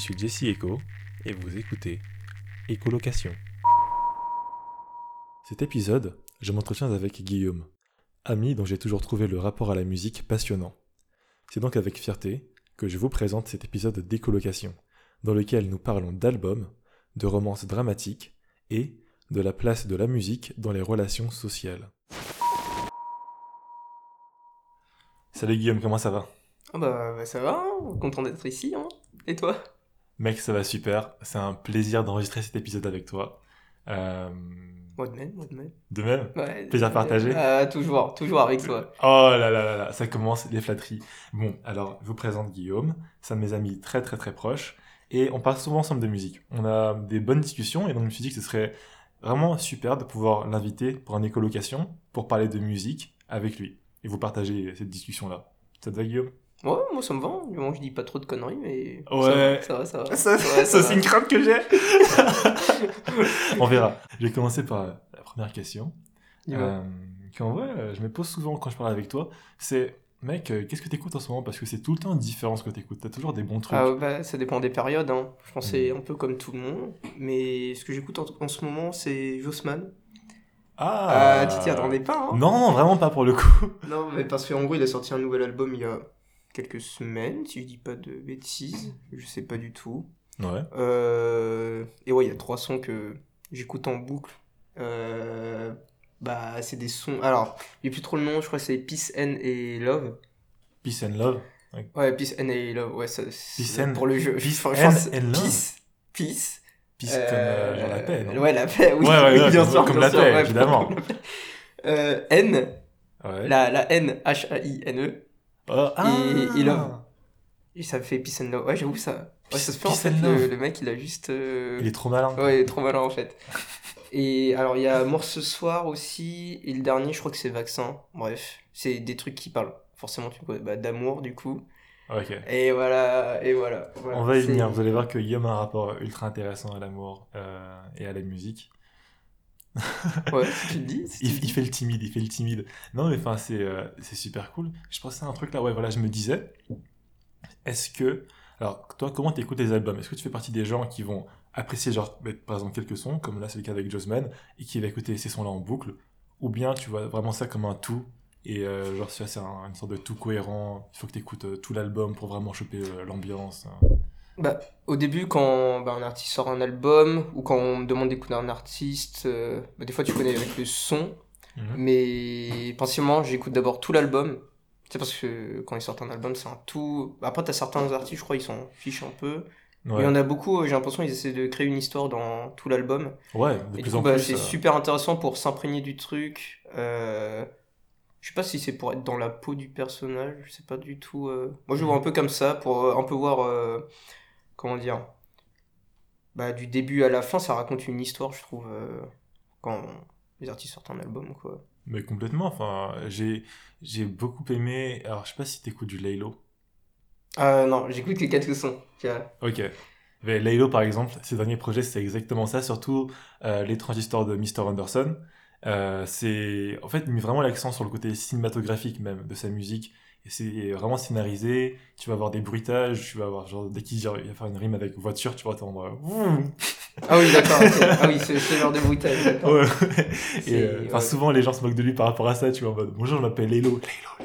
Je suis Jesse Echo et vous écoutez Écolocation. Cet épisode, je m'entretiens avec Guillaume, ami dont j'ai toujours trouvé le rapport à la musique passionnant. C'est donc avec fierté que je vous présente cet épisode d'écolocation, dans lequel nous parlons d'albums, de romances dramatiques et de la place de la musique dans les relations sociales. Salut Guillaume, comment ça va? Ah bah, bah ça va, hein, content d'être ici. Hein. Et toi? Mec, ça va super. C'est un plaisir d'enregistrer cet épisode avec toi. Euh, Moi de même, moi de même. De même? Ouais, Plaisir partagé? Ah, Toujours, toujours avec toi. Oh là là là là, ça commence les flatteries. Bon, alors, je vous présente Guillaume. C'est un de mes amis très très très proches. Et on parle souvent ensemble de musique. On a des bonnes discussions et donc je me suis dit que ce serait vraiment super de pouvoir l'inviter pour une écolocation, pour parler de musique avec lui. Et vous partager cette discussion-là. Ça te va Guillaume? Ouais, moi ça me va. Du moment que je dis pas trop de conneries, mais. Ouais. Ça va, ça va. Ça, Ça va, ça, ça c'est une crainte que j'ai. On verra. Je vais commencer par la première question. Dis-moi. Euh, qu'en vrai, euh, je me pose souvent quand je parle avec toi. C'est, mec, euh, qu'est-ce que t'écoutes en ce moment? Parce que c'est tout le temps différent ce que t'écoutes. T'as toujours des bons trucs. Ah, bah, ça dépend des périodes. Hein. Je pense que c'est Mm. un peu comme tout le monde. Mais ce que j'écoute en, en ce moment, c'est Jossman. Ah, Ah, tu t'y attendais pas, hein Non, vraiment pas pour le coup. Non, mais parce qu'en gros, il a sorti un nouvel album il y a quelques semaines, si je dis pas de bêtises. Je sais pas du tout. Ouais. Euh, et ouais, il y a trois sons que j'écoute en boucle. Euh, bah, c'est des sons. Alors, j'ai plus trop le nom, je crois que c'est Peace and et Love. Peace and love. Ouais, Peace and et Love, ouais, ça. Peace and- Pour le jeu. Peace and- and love. Peace. Peace. Peace comme euh, genre la paix, non Ouais, la paix, oui. Ouais, ouais, oui, ouais, bien comme- sûr. comme bien la sûr, paix, ouais, évidemment. Euh, N, Ouais. la, la N, H-A-I-N-E. Oh, ah. et. Et ça fait Peace and Love. Ouais, j'avoue, ça. Ouais, ça se fait en fait. Le, mec, il a juste. euh, Il est trop malin. Ouais, il est trop malin en fait. Et alors, il y a Mort ce soir aussi. Et le dernier, je crois que c'est Vaccin. Bref, c'est des trucs qui parlent. Forcément, tu bah, d'amour du coup. Ok. Et voilà, et voilà. voilà. On va y venir. Vous allez voir que Guillaume a un rapport ultra intéressant à l'amour euh, et à la musique. Ouais, si tu le dis. si tu Il, le il dis. fait le timide, il fait le timide. Non, mais enfin, c'est euh, c'est super cool. Je pensais à un truc là, ouais, voilà, je me disais, est-ce que. Alors, toi, comment t'écoutes les albums? Est-ce que tu fais partie des gens qui vont apprécier, genre, par exemple, quelques sons, comme là, c'est le cas avec Jossman, et qui va écouter ces sons-là en boucle? Ou bien tu vois vraiment ça comme un tout et euh, genre, ça, c'est un- une sorte de tout cohérent. Il faut que tu écoutes tout l'album pour vraiment choper euh, l'ambiance. hein. Bah, au début, quand bah, un artiste sort un album, ou quand on me demande d'écouter un artiste, euh, bah, des fois tu connais avec le son, Mhm. mais principalement j'écoute d'abord tout l'album. C'est parce que quand ils sortent un album, c'est un tout. Après, t'as certains artistes, je crois, ils s'en fichent un peu. Ouais, Il y en a beaucoup, j'ai l'impression qu'ils essaient de créer une histoire dans tout l'album. ouais de Et plus coup, en bah, plus. c'est euh, super intéressant pour s'imprégner du truc. Euh, Je sais pas si c'est pour être dans la peau du personnage, je sais pas du tout. euh. Moi, je le vois un peu comme ça, pour un peu voir. Euh, Comment dire Bah, du début à la fin, ça raconte une histoire, je trouve, euh, quand les artistes sortent un album, quoi. Mais complètement, enfin, j'ai j'ai beaucoup aimé. Alors, je sais pas si t'écoutes du Laylo. Ah non, j'écoute que quelques sons. Ok. Mais Laylo, par exemple, ses derniers projets, c'est exactement ça, surtout euh, les transistors de Mr. Anderson. Euh, c'est en fait il met vraiment l'accent sur le côté cinématographique même de sa musique et c'est vraiment scénarisé tu vas avoir des bruitages tu vas avoir genre dès qu'il va faire une rime avec voiture tu vas entendre euh, Ah oui, d'accord. Ah oui, c'est ce genre de bruitage. Ouais. Et euh, enfin, ouais. souvent les gens se moquent de lui par rapport à ça tu vois en mode bonjour je m'appelle Laylo Laylo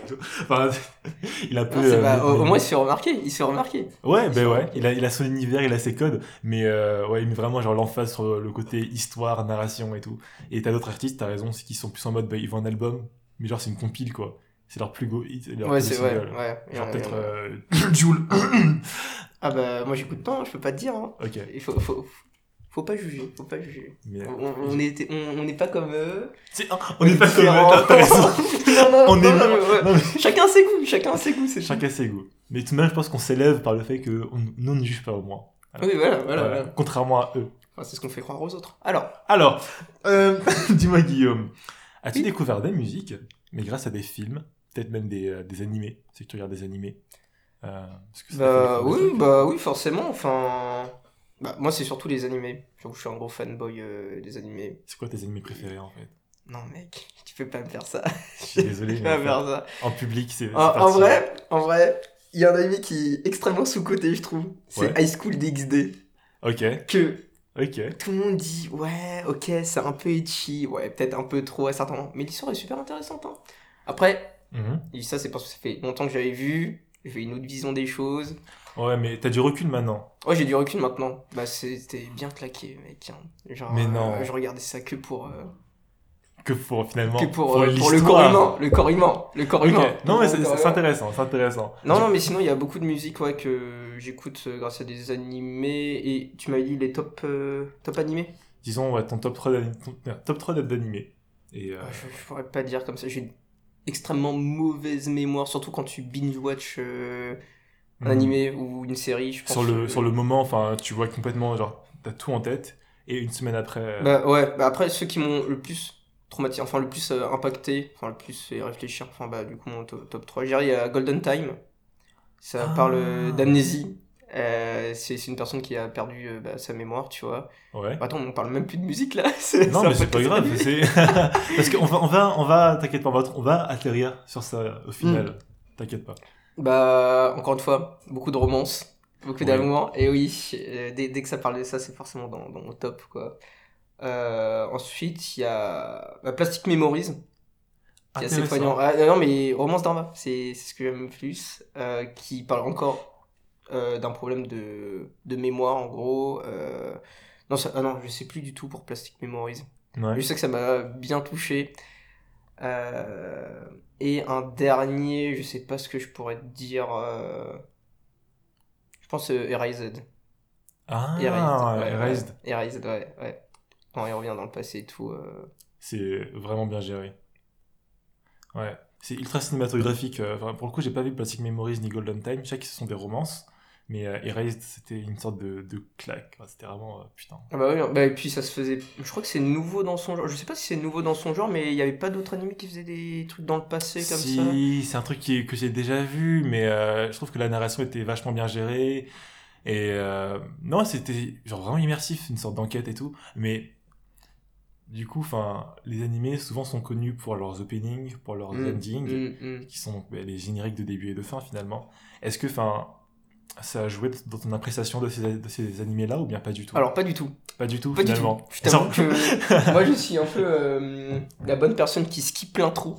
Laylo enfin il a peu Non, euh, pas- au, mais- au moins, il se fait remarquer. Il se fait remarquer. Ouais, ben sont- ouais, il a, il a son univers, il a ses codes, mais euh, ouais, il met vraiment genre l'emphase sur le côté histoire, narration et tout. Et t'as d'autres artistes, t'as raison, c'est qu'ils sont plus en mode, bah, ils font un album, mais genre c'est une compile quoi. C'est leur plus go, leur Ouais, c'est vrai. Ouais. Genre peut-être euh, Joule. Ah bah, moi, j'écoute pas, je peux pas te dire. hein. ok. Il faut, faut, faut pas juger, faut pas juger. Mais, On on est, on, on n'est pas comme eux. Oh, on n'est pas comme différents. t'as t'as raison. non, non, On non, est non, vraiment- ouais. non, mais Chacun ses goûts, chacun ses goûts, c'est chacun ses goûts. Mais tout de même, je pense qu'on s'élève par le fait que on, nous on ne juge pas au moins. Oui, voilà, voilà. Contrairement à eux. Enfin, c'est ce qu'on fait croire aux autres. Alors, Alors, euh, dis-moi Guillaume, as-tu Oui. découvert des musiques, mais grâce à des films, peut-être même des, euh, des animés, c'est que tu regardes des animés euh, parce que ça bah oui, bah oui, forcément. Enfin, bah, moi, c'est surtout les animés. J'avoue, je suis un gros fanboy euh, des animés. C'est quoi tes animés préférés en fait? Non, mec, tu peux pas me faire ça. Je suis désolé, peux pas faire ça. en public, c'est. En, vrai, en vrai, il y a un anime qui est extrêmement sous-côté, je trouve. C'est Ouais. High School DxD. Ok, Que ok. tout le monde dit, ouais, ok, c'est un peu etchi, ouais, peut-être un peu trop à certains moments. Mais l'histoire est super intéressante. Hein. Après, Mhm. et ça, c'est parce que ça fait longtemps que j'avais vu. J'ai une autre vision des choses. Ouais, mais t'as du recul maintenant. Ouais, j'ai du recul maintenant. Bah, c'était bien claqué, mec. hein. Genre, Mais non. euh, je regardais ça que pour, euh, Que pour finalement. que pour, euh, pour le corps humain. Le corps humain. Le corps humain. Non, mais c'est intéressant, c'est intéressant. Non, non, mais sinon, il y a beaucoup de musique ouais, que j'écoute grâce à des animés. Et tu m'as dit les top, top animés? Disons, ouais, ton top 3 d'ani- ton- non, top 3 d'animé. Et Ouais, je, je pourrais pas dire comme ça. J'ai extrêmement mauvaise mémoire, surtout quand tu binge-watch euh, un mhm. animé ou une série. Je pense sur le, que- sur le moment, enfin, tu vois complètement, genre, t'as tout en tête. Et une semaine après. euh, Bah ouais, bah après ceux qui m'ont le plus traumatisé, enfin le plus euh, impacté, enfin le plus fait réfléchir, enfin bah du coup mon to- top 3, je dirais il y a Golden Time. Ça Ah. parle euh, d'amnésie. Euh, c'est une personne qui a perdu euh, bah, sa mémoire, tu vois. ouais. Attends, on parle même plus de musique là. Non, mais c'est pas grave. Parce qu'on va, on va, on va, t'inquiète pas, on va, atterrir sur ça au final. Mm. T'inquiète pas. Bah encore une fois, beaucoup de romance, beaucoup Ouais. d'amour. Et oui, euh, dès, dès que ça parle de ça, c'est forcément dans, dans mon top quoi. Euh, ensuite, il y a bah, Plastic Memories. qui est assez poignant. Ah, non, mais Romance d'Arma, c'est c'est ce que j'aime le plus, euh, qui parle encore euh, d'un problème de, de mémoire, en gros. euh, Non, ça, ah non, je sais plus du tout pour Plastic Memories. Ouais. Je sais que ça m'a bien touché. Euh, Et un dernier, je sais pas ce que je pourrais te dire. Je pense Erased. Ah, Erased, ouais, Erased. ouais. Erased, ouais, ouais. Quand il revient dans le passé et tout. C'est vraiment bien géré. Ouais. C'est ultra cinématographique. Enfin, pour le coup, j'ai pas vu Plastic Memories ni Golden Time. Je sais que ce sont des romances. Mais euh, Erased, c'était une sorte de, de claque. Enfin, C'était vraiment. euh, putain. Ah bah oui, bah et puis ça se faisait. Je crois que c'est nouveau dans son genre. Je sais pas si c'est nouveau dans son genre, mais il y avait pas d'autres animés qui faisaient des trucs dans le passé comme ça? si, c'est un truc qui- que j'ai déjà vu, mais euh, je trouve que la narration était vachement bien gérée. Et euh, non, c'était genre vraiment immersif, une sorte d'enquête et tout. Mais du coup, enfin, les animés souvent sont connus pour leurs openings, pour leurs Mm, endings, mm, mm. qui sont bah, les génériques de début et de fin finalement. Est-ce que, enfin, ça a joué dans ton appréciation de ces, de ces animés-là ou bien pas du tout Alors pas du tout. pas du tout Pas du finalement. tout. Je t'avoue que moi je suis un peu euh, la bonne personne qui skip l'intro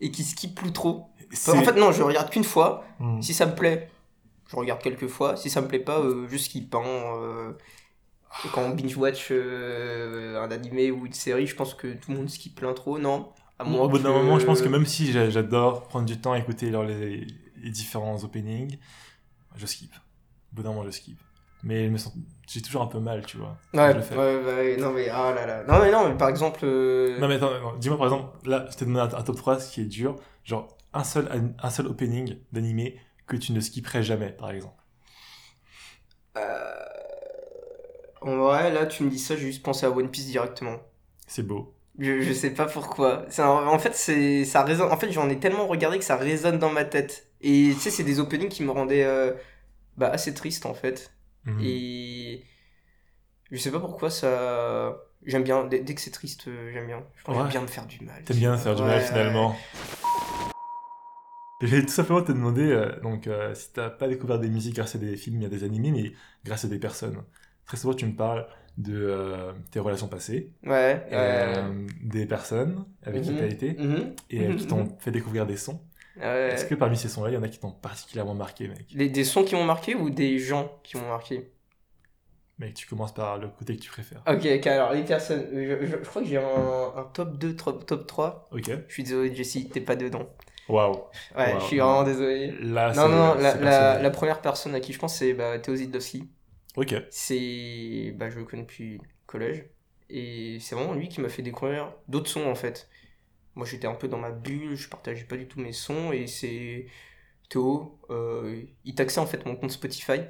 et qui skip plus trop. En fait non, je regarde qu'une fois. Hmm. Si ça me plaît, je regarde quelques fois. Si ça me plaît pas, euh, je skip. Hein, euh. Et quand on binge-watch euh, un animé ou une série, je pense que tout le monde skip l'intro, non? À Au bout d'un moment, je pense que même si j'a- j'adore prendre du temps à écouter les, les différents openings, je skip. Au bout d'un moment, je skip. Mais je me sens- j'ai toujours un peu mal, tu vois. Ouais, je le fais. ouais, ouais, non mais ah là là. Non mais non, mais par exemple. euh, Non, mais attends, dis-moi par exemple, là, je t'ai donné un, un top 3, ce qui est dur. Genre, un seul, un seul opening d'animé que tu ne skipperais jamais, par exemple. euh, En vrai, là, tu me dis ça, j'ai juste pensé à One Piece directement. C'est beau. Je, je sais pas pourquoi. Un- en fait, c'est ça résonne. En fait, j'en ai tellement regardé que ça résonne dans ma tête. Et tu sais, c'est des openings qui me rendaient euh, bah, assez triste en fait. Mhm. Et je sais pas pourquoi ça. J'aime bien. Dès, dès que c'est triste, euh, j'aime bien. Je Ouais. J'aime bien me faire du mal. T'aimes bien faire du mal finalement. Je vais tout simplement te demander, euh, donc, euh, si t'as pas découvert des musiques grâce à des films, il y a des animés, mais grâce à des personnes. Très souvent, tu me parles de euh, tes relations passées, Ouais. euh, des personnes avec qui Mhm. t'as été, mhm, et euh, qui mhm, t'ont fait découvrir des sons. ouais. Est-ce que parmi ces sons-là, il y en a qui t'ont particulièrement marqué, mec? Des, des sons qui m'ont marqué ou des gens qui m'ont marqué? Mec, tu commences par le côté que tu préfères. Ok, ok, alors les personnes. Je, je- je crois que j'ai un, un top 2, top, top 3. Ok. Je suis désolé, Jessie, t'es pas dedans. Waouh. Ouais, Wow, je suis vraiment désolé. Là, Non, non, la, la première personne à qui je pense, c'est bah, Théo Zidowski. Ok. C'est. Bah, je le connais depuis collège. Et c'est vraiment lui qui m'a fait découvrir d'autres sons en fait. Moi j'étais un peu dans ma bulle, je partageais pas du tout mes sons. Et c'est. Théo, euh, il taxait en fait mon compte Spotify.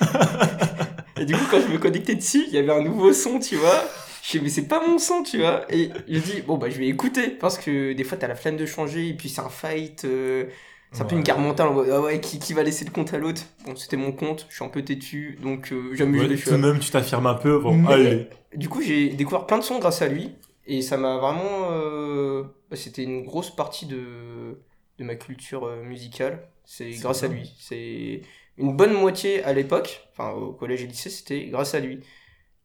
et du coup, quand je me connectais dessus, il y avait un nouveau son, tu vois. Je sais, mais c'est pas mon son, tu vois. Et je dis, bon, bah, je vais écouter. Parce que des fois, t'as la flemme de changer. Et puis, c'est un fight. euh, c'est un peu une guerre mentale. Ah ouais, qui, qui va laisser le compte à l'autre? Bon, c'était mon compte. Je suis un peu têtu. Donc, euh, j'amuse Ouais, les tout de même, tu t'affirmes un peu. Bon, Mais- allez. Du coup, j'ai découvert plein de sons grâce à lui. Et ça m'a vraiment. euh, bah, C'était une grosse partie de, de ma culture euh, musicale. C'est grâce à lui. C'est une bonne moitié à l'époque, enfin au collège et lycée, c'était grâce à lui.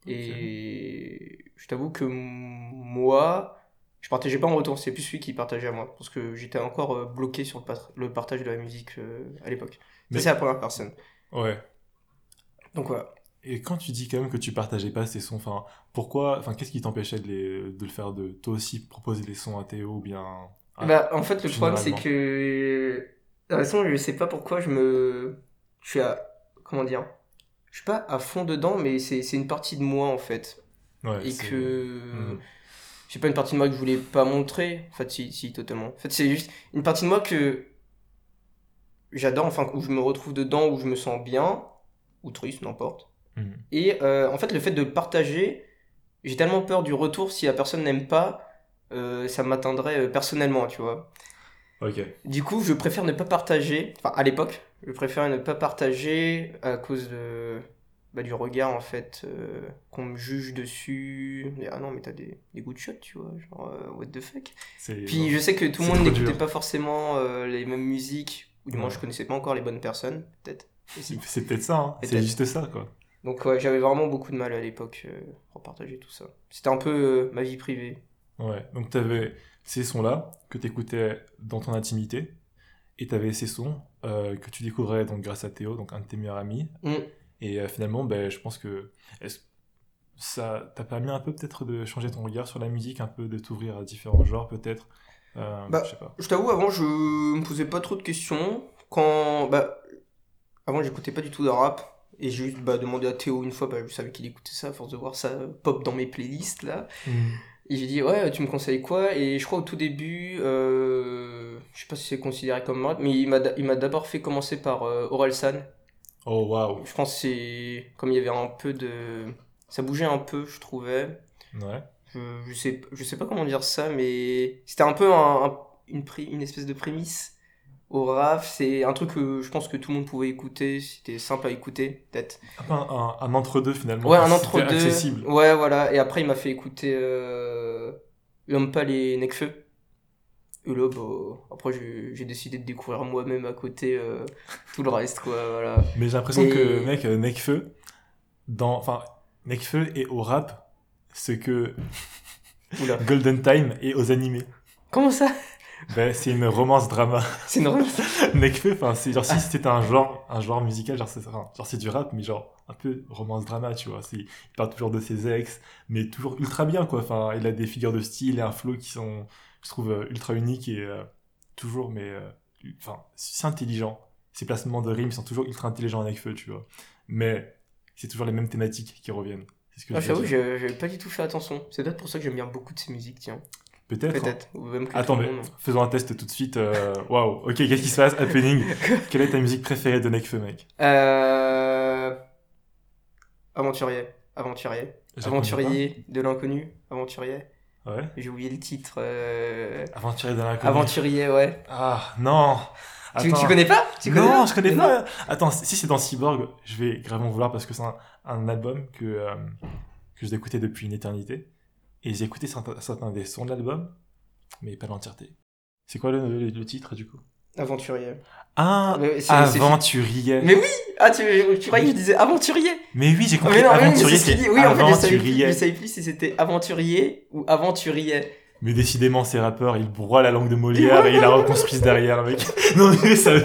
Et je t'avoue que moi, je partageais pas en retour, c'est plus lui qui partageait à moi, parce que j'étais encore euh, bloqué sur le, pat- le partage de la musique euh, à l'époque. Mais- Ça, c'est la première personne. Ouais. Donc voilà. Et quand tu dis quand même que tu partageais pas ces sons, enfin, pourquoi, enfin, qu'est-ce qui t'empêchait de, les- de le faire, de toi aussi proposer des sons à Théo ou bien. à- Bah, en fait, le problème, c'est que. De toute façon, je sais pas pourquoi je me. Je suis à. Comment dire Je suis pas à fond dedans, mais c'est c'est une partie de moi, en fait. Ouais, Et c'est- que. Mhm. C'est pas une partie de moi que je voulais pas montrer. En fait, si, si, totalement. En fait, c'est juste une partie de moi que. J'adore, enfin, où je me retrouve dedans, où je me sens bien, ou triste, n'importe. Mhm. Et euh, en fait, le fait de le partager, j'ai tellement peur du retour si la personne n'aime pas, euh, ça m'atteindrait euh, personnellement, tu vois. Ok. Du coup, je préfère ne pas partager, enfin à l'époque, je préfère ne pas partager à cause de, bah, du regard en fait, euh, qu'on me juge dessus. Ah non, mais t'as des, des goûts de shot, tu vois, genre euh, what the fuck. Puis je sais que tout le monde n'écoutait pas forcément euh, les mêmes musiques, ou du moins je connaissais pas encore les bonnes personnes, peut-être. C'est peut-être ça, hein. c'est juste ça, quoi. Donc ouais, j'avais vraiment beaucoup de mal à l'époque pour partager tout ça. C'était un peu ma vie privée. Ouais. Donc t'avais ces sons-là que t'écoutais dans ton intimité, et t'avais ces sons que tu découvrais donc grâce à Théo, donc un de tes meilleurs amis. Mm. Et euh, finalement, ben, je pense que ça t'a permis un peu peut-être de changer ton regard sur la musique, un peu de t'ouvrir à différents genres peut-être? Euh, Bah, je sais pas. Je t'avoue, avant, je me posais pas trop de questions. Quand. Bah. Avant, j'écoutais pas du tout de rap. Et j'ai juste bah, demandé à Théo une fois, bah, je savais qu'il écoutait ça à force de voir ça pop dans mes playlists là. Et j'ai dit, ouais, tu me conseilles quoi? Et je crois au tout début, euh, je sais pas si c'est considéré comme rap, mais il m'a il m'a d'abord fait commencer par euh, Orelsan. Oh waouh. Je pense que c'est. Comme il y avait un peu de. Ça bougeait un peu, je trouvais. Ouais. Je, je sais, je sais pas comment dire ça, mais c'était un peu un- un- une, une espèce de prémisse au rap. C'est un truc que je pense que tout le monde pouvait écouter, c'était simple à écouter, peut-être. Un, un, un- entre-deux finalement. Ouais, un entre-deux. accessible. Ouais, voilà. Et après, il m'a fait écouter euh, L'homme pâle et Necfeu. Et là, bah, après, j'ai décidé de découvrir moi-même à côté euh, tout le reste, quoi. Voilà. Mais j'ai l'impression Et- que, mec, euh, Nekfeu, dans, enfin, Nekfeu est au rap ce que Oula. Golden Time est aux animés. Comment ça? Ben, c'est une romance drama. C'est normal Nekfeu, enfin, c'est genre si c'était un genre, un genre musical, genre c'est, genre c'est du rap, mais genre un peu romance drama, tu vois. C'est, il parle toujours de ses ex, mais toujours ultra bien, quoi. Enfin, il a des figures de style et un flow qui sont, je trouve, euh, ultra uniques et euh, toujours, mais, euh, enfin, c'est intelligent. Ses placements de rimes sont toujours ultra intelligents avec feu, tu vois. Mais c'est toujours les mêmes thématiques qui reviennent. Ah, je J'avoue, j'ai j'ai pas du tout fait attention. C'est peut-être pour ça que j'aime bien beaucoup de ces musiques, tiens. Peut-être. hein. Peut-être. Que Attends, mais monde. faisons un test tout de suite. Waouh, ok, qu'est-ce qui se passe Happening? Quelle est ta musique préférée de Nekfeu, mec? Euh... Aventurier. Aventurier. Je Aventurier de l'inconnu. Aventurier. Ouais. J'ai oublié le titre. euh, Aventurier de l'inconnu. Aventurier, ouais. Ah, non Tu, tu connais pas tu connais Non, pas je connais Mais pas. Attends, si c'est dans Cyborg, je vais gravement vouloir parce que c'est un, un album que, euh, que j'ai écouté depuis une éternité. Et j'ai écouté certains, certains des sons de l'album, mais pas l'entièreté. C'est quoi le, le- le titre du coup? Aventurier. Ah, Aventurier. Mais oui Ah, tu, tu croyais que je disais aventurier Mais oui, j'ai Ah, compris. Mais non, Aventurier, c'est ce. Oui, en fait, je savais, plus, aventurier. je savais plus si c'était aventurier ou aventurier. Mais décidément, ces rappeurs, ils broient la langue de Molière et ils la reconstruisent derrière, mec. Non, mais ça.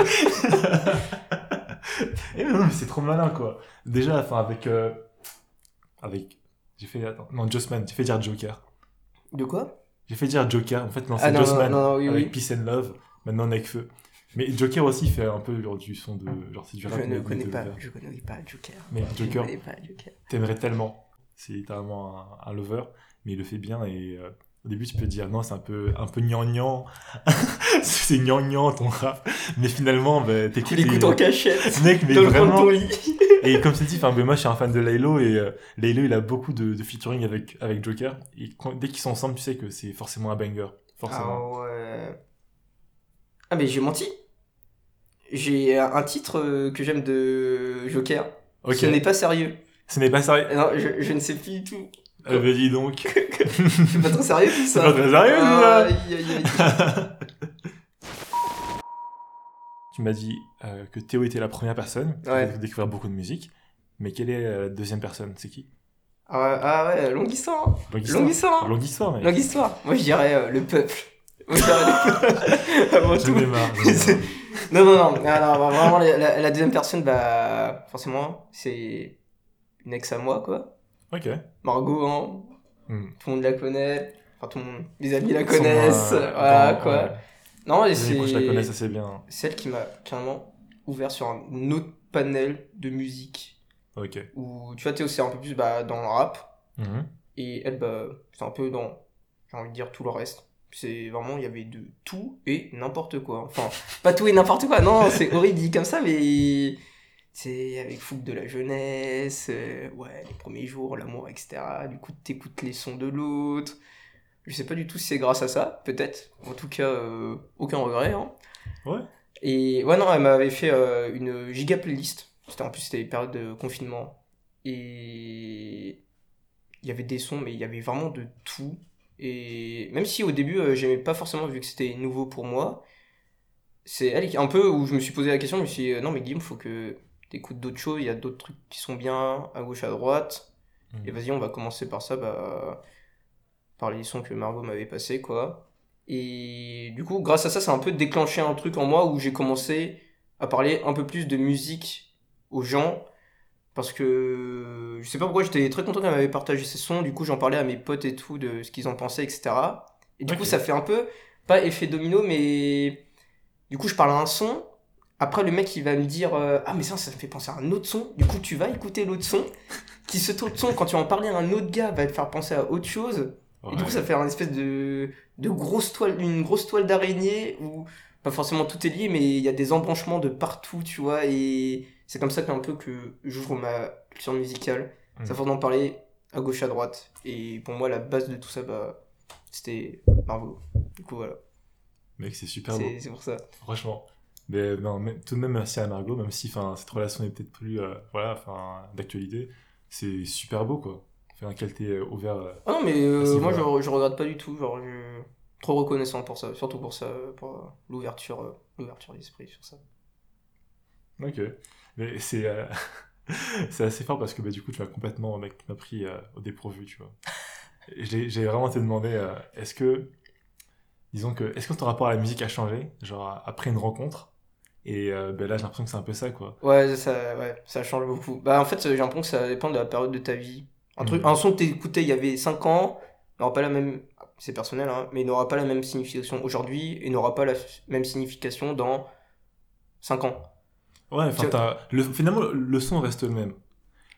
Eh mais non, mais c'est trop malin, quoi. Déjà, enfin, avec. euh, Avec. J'ai fait. Attends, non, Jossman, j'ai fait dire Joker. De quoi? J'ai fait dire Joker, en fait, non, c'est Ah Jossman. non, non, oui, avec oui. Peace and Love, maintenant Nekfeu. Mais Joker aussi fait un peu genre, du son de. Genre, c'est du Je rap. ne mais connais de- pas, de- je connais pas Joker. Mais Je Joker, connais pas Joker. t'aimerais tellement. C'est littéralement un, un lover, mais il le fait bien et euh, au début tu peux te dire non c'est un peu un peu gnangnan, c'est gnangnan ton rap, mais finalement bah, Tu t'écoutes l'écoutes et- en cachette. mec mais Dans le vraiment lit. et comme tu dis enfin ben, moi je suis un fan de Laylo et euh, Laylo il a beaucoup de, de featuring avec avec Joker et quand- dès qu'ils sont ensemble tu sais que c'est forcément un banger forcément. Ah ouais. Ah mais j'ai menti. J'ai un titre euh, que j'aime de Joker. ok, Ce n'est pas sérieux. ce n'est pas sérieux. Non, je, je ne sais plus du tout. Euh, bah, dis donc. C'est pas très sérieux tout ça. C'est pas très sérieux, aïe. tu m'as dit euh, que Théo était la première personne qui Ouais. a découvert beaucoup de musique. Mais quelle est la deuxième personne? C'est qui? Ah ouais, ah ouais, longue histoire. Longue histoire. Longue histoire. Longue histoire, mec. Longue histoire. Moi, je dirais euh, le peuple. Je. Avant J'en tout. ai marre. j'en ai C'est- marre. Non, non, non, non, non, vraiment, la, deuxième personne, bah, forcément, c'est une ex à moi, quoi. Ok. Margot, hein, Hmm. tout le monde la connaît. Enfin, tout le monde, mes amis la connaissent. euh, voilà, dans- quoi. ouais. Non, et amis proches la c'est connaissent assez bien. celle qui m'a carrément ouvert sur un autre panel de musique. Ok. Où, tu vois, Théo, c'est un peu plus bah, dans le rap. Mhm. Et elle, bah, c'est un peu dans, j'ai envie de dire, tout le reste. C'est vraiment, il y avait de tout et n'importe quoi. Enfin, pas tout et n'importe quoi, non, c'est horrible dit comme ça, mais c'est avec fougue de la jeunesse, euh, ouais, les premiers jours, l'amour, etc. Du coup, t'écoutes les sons de l'autre. Je sais pas du tout si c'est grâce à ça, peut-être. En tout cas, euh, aucun regret. Hein. Ouais. Et ouais, non, elle m'avait fait euh, une giga playlist. C'était en plus, c'était période de confinement. Et il y avait des sons, mais il y avait vraiment de tout. Et même si au début, euh, j'aimais pas forcément, vu que c'était nouveau pour moi, c'est elle qui, un peu où je me suis posé la question, je me suis dit, euh, non, mais Guillaume, faut que t'écoutes d'autres choses, il y a d'autres trucs qui sont bien, à gauche, à droite. Mhm. Et vas-y, on va commencer par ça, bah, par les sons que Margot m'avait passés, quoi. Et du coup, grâce à ça, ça a un peu déclenché un truc en moi où j'ai commencé à parler un peu plus de musique aux gens. Parce que je sais pas pourquoi j'étais très content qu'elle m'avait partagé ces sons. Du coup, j'en parlais à mes potes et tout de ce qu'ils en pensaient, etc. Et du coup, ça fait un peu, pas effet domino, mais du coup, je parle à un son. Après, le mec, il va me dire euh, Ah, mais ça, ça me fait penser à un autre son. Du coup, tu vas écouter l'autre son. Qui ce autre son, quand tu vas en parler à un autre gars, va te faire penser à autre chose. Et du coup, ça fait un espèce de, de grosse toile, une grosse toile d'araignée où pas forcément tout est lié, mais il y a des embranchements de partout, tu vois. Et c'est comme ça qu'un peu que j'ouvre ma culture musicale. Mm. Ça d'en parler à gauche, à droite. Et pour moi, la base de tout ça, bah, c'était Margot. Du coup, voilà. Mec, c'est super beau. C'est pour ça. Franchement. Mais non, mais tout de même, merci à Margot, même si cette relation est peut-être plus euh, voilà, d'actualité. C'est super beau, quoi. Enfin, quel t'es euh, ouvert. euh, Ah non, mais euh, moi, je, je regrette pas du tout. Genre, je... Trop reconnaissant pour ça. Surtout pour ça, pour euh, l'ouverture euh, l'ouverture d'esprit sur ça. Ok. Mais c'est euh, c'est assez fort parce que bah, du coup, tu m'as complètement mec, tu m'as pris euh, au dépourvu, tu vois. J'ai vraiment te demandé, euh, est-ce que, disons que, est-ce que ton rapport à la musique a changé, genre après une rencontre? Et euh, ben là, j'ai l'impression que c'est un peu ça, quoi. Ouais, ça, ouais, ça change beaucoup. Bah, en fait, j'ai l'impression que ça dépend de la période de ta vie. Un, truc, Mhm. un son que t'écoutais il y avait 5 ans n'aura pas la même. C'est personnel, hein, mais n'aura pas la même signification aujourd'hui et n'aura pas la même signification dans 5 ans. Ouais, enfin, le, finalement, le son reste le même.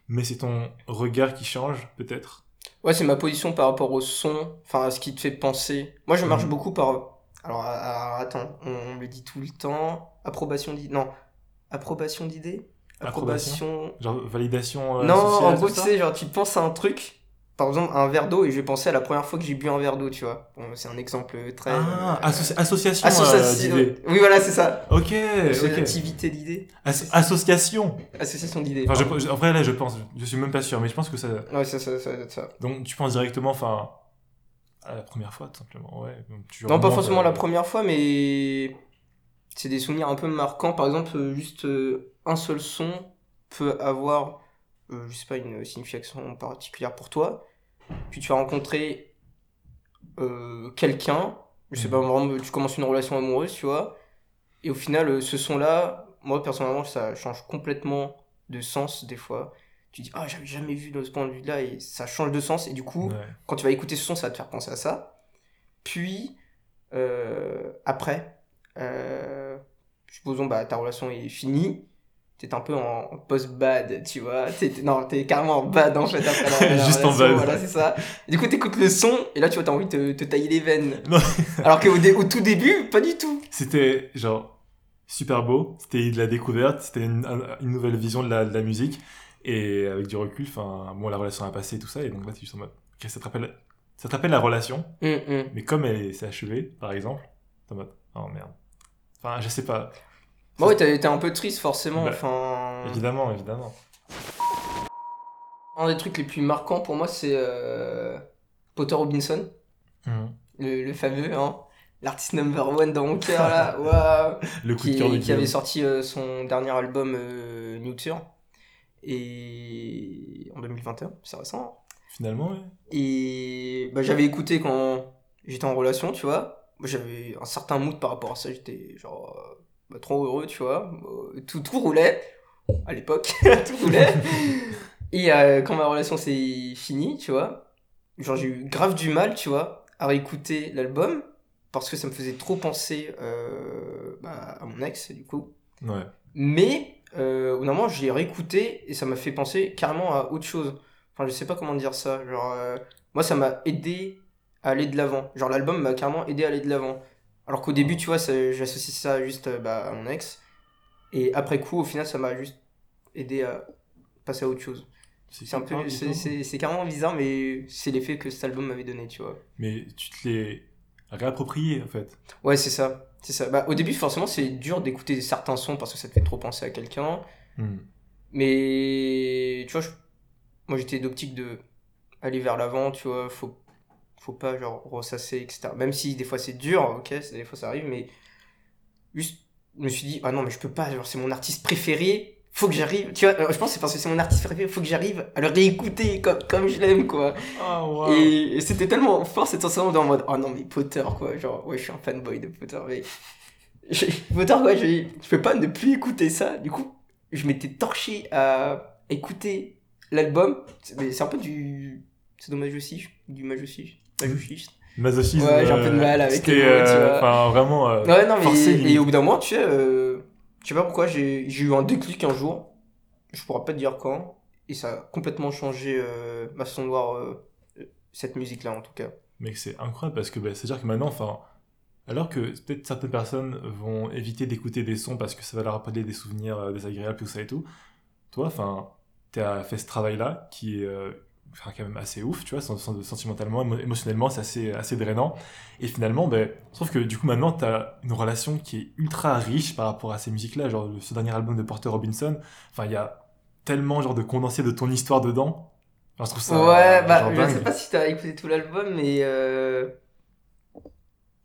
Mais c'est ton regard qui change, peut-être. Ouais, c'est ma position par rapport au son, enfin à ce qui te fait penser. Moi, je marche Mhm. beaucoup par. Alors, attends, on, on me le dit tout le temps. Approbation d'idée. Non, approbation d'idée Approbation Genre validation. euh, Non, sociale, en gros, tu sais, genre, tu penses à un truc, par exemple, un verre d'eau, et je vais penser à la première fois que j'ai bu un verre d'eau, tu vois. Bon, c'est un exemple très. Ah, euh, associ- association, euh, association. d'idées. oui, voilà, c'est ça. Ok. Activité d'idées. As- association. Association d'idées. Enfin, je- en vrai, là, je pense, je suis même pas sûr, mais je pense que ça. Ouais, ça, ça, ça, ça. Donc, tu penses directement, enfin, à la première fois, tout simplement. Ouais. donc tu Non, pas forcément euh, la première fois, mais c'est des souvenirs un peu marquants. Par exemple, euh, juste euh, un seul son peut avoir, euh, je sais pas, une signification particulière pour toi. Puis tu vas rencontrer euh, quelqu'un, je sais Mhm. pas, vraiment, tu commences une relation amoureuse, tu vois. Et au final, euh, ce son-là, moi personnellement, ça change complètement de sens des fois. Tu dis, ah, j'avais jamais vu de ce point de vue-là, et ça change de sens. Et du coup, Ouais. quand tu vas écouter ce son, ça va te faire penser à ça. Puis, euh, après, supposons bah, ta relation est finie, t'es un peu en post-bad, tu vois. T'es, non, t'es carrément en bad en fait après la, la Juste en bad. Voilà, c'est ça. Et du coup, t'écoutes le son, et là, tu vois, t'as envie de te, te tailler les veines. Non. Alors qu'au dé- au tout début, pas du tout. C'était genre super beau, c'était de la découverte, c'était une, un- une nouvelle vision de la, de la musique. Et avec du recul, enfin, bon, la relation a passé et tout ça, et donc là, tu es juste en mode, ok, ça te rappelle, ça te rappelle la relation, Hum, hum. mais comme elle s'est achevée, par exemple, t'es en mode, oh merde. Enfin, je sais pas. Bah ouais, t'es, un peu triste forcément. Bah, enfin... Évidemment, évidemment. Un des trucs les plus marquants pour moi, c'est euh, Potter Robinson. Mhm. le, le fameux, hein. l'artiste number one dans mon cœur là, waouh, Le coup de qui, cœur de qui avait sorti euh, son dernier album euh, Nurture et en 2021, c'est récent. hein. Finalement, ouais. Et bah, j'avais écouté quand j'étais en relation, tu vois. J'avais un certain mood par rapport à ça. J'étais genre bah, trop heureux, tu vois. Euh, Tout, tout roulait à l'époque. tout roulait. Et euh, quand ma relation s'est finie, tu vois, genre j'ai eu grave du mal, tu vois, à réécouter l'album parce que ça me faisait trop penser euh, bah, à mon ex, du coup. Ouais. Mais euh, au moment, j'ai réécouté et ça m'a fait penser carrément à autre chose. Enfin, je sais pas comment dire ça. Genre, euh, moi, ça m'a aidé à aller de l'avant. Genre, l'album m'a carrément aidé à aller de l'avant. Alors qu'au début, tu vois, j'associais ça juste euh, bah, à mon ex. Et après coup, au final, ça m'a juste aidé à passer à autre chose. C'est un peu, carrément bizarre, mais c'est l'effet que cet album m'avait donné, tu vois. Mais tu te l'es réapproprié, en fait. Ouais, c'est ça. C'est ça. Bah, au début, forcément, c'est dur d'écouter certains sons parce que ça te fait trop penser à quelqu'un. Hmm. Mais tu vois, je- moi j'étais d'optique de aller vers l'avant, tu vois, faut, faut pas genre ressasser, etc. Même si des fois c'est dur, ok, des fois ça arrive, mais juste, je me suis dit, ah non, mais je peux pas, genre c'est mon artiste préféré, faut que j'arrive, tu vois, euh, je pense que c'est parce que c'est mon artiste préféré, faut que j'arrive à le réécouter comme, comme je l'aime, quoi. Ah. Et, et c'était tellement fort cette sensation en mode, oh non, mais Potter, quoi, genre, ouais, je suis un fanboy de Potter, mais. Potter, quoi, je, je peux pas ne plus écouter ça, du coup, je m'étais torché à écouter l'album, C'est- mais c'est un peu du. C'est dommage aussi, du masochisme. Masochisme. Masochisme. Ouais, j'ai un peu de euh, mal avec les mots, tu euh, vois. Enfin, vraiment. euh, Ouais, non, mais. forcé, et au bout d'un moment, tu sais, euh, je sais pas pourquoi, j'ai eu un déclic un jour, je pourrais pas te dire quand, et ça a complètement changé euh, ma façon de voir euh, cette musique-là, en tout cas. Mais c'est incroyable parce que bah, c'est-à-dire que maintenant, enfin, alors que peut-être certaines personnes vont éviter d'écouter des sons parce que ça va leur rappeler des souvenirs euh, désagréables, tout ça et tout, toi, enfin, tu as fait ce travail-là qui est euh, enfin, quand même assez ouf, tu vois, sen- sen- sentimentalement, émo- émotionnellement, c'est assez, assez drainant. Et finalement, ben, je trouve que du coup, maintenant, tu as une relation qui est ultra riche par rapport à ces musiques-là, genre ce dernier album de Porter Robinson, enfin, il y a tellement genre de condensé de ton histoire dedans. Enfin, je trouve ça ouais, bah, je sais pas si t'as écouté tout l'album, mais euh...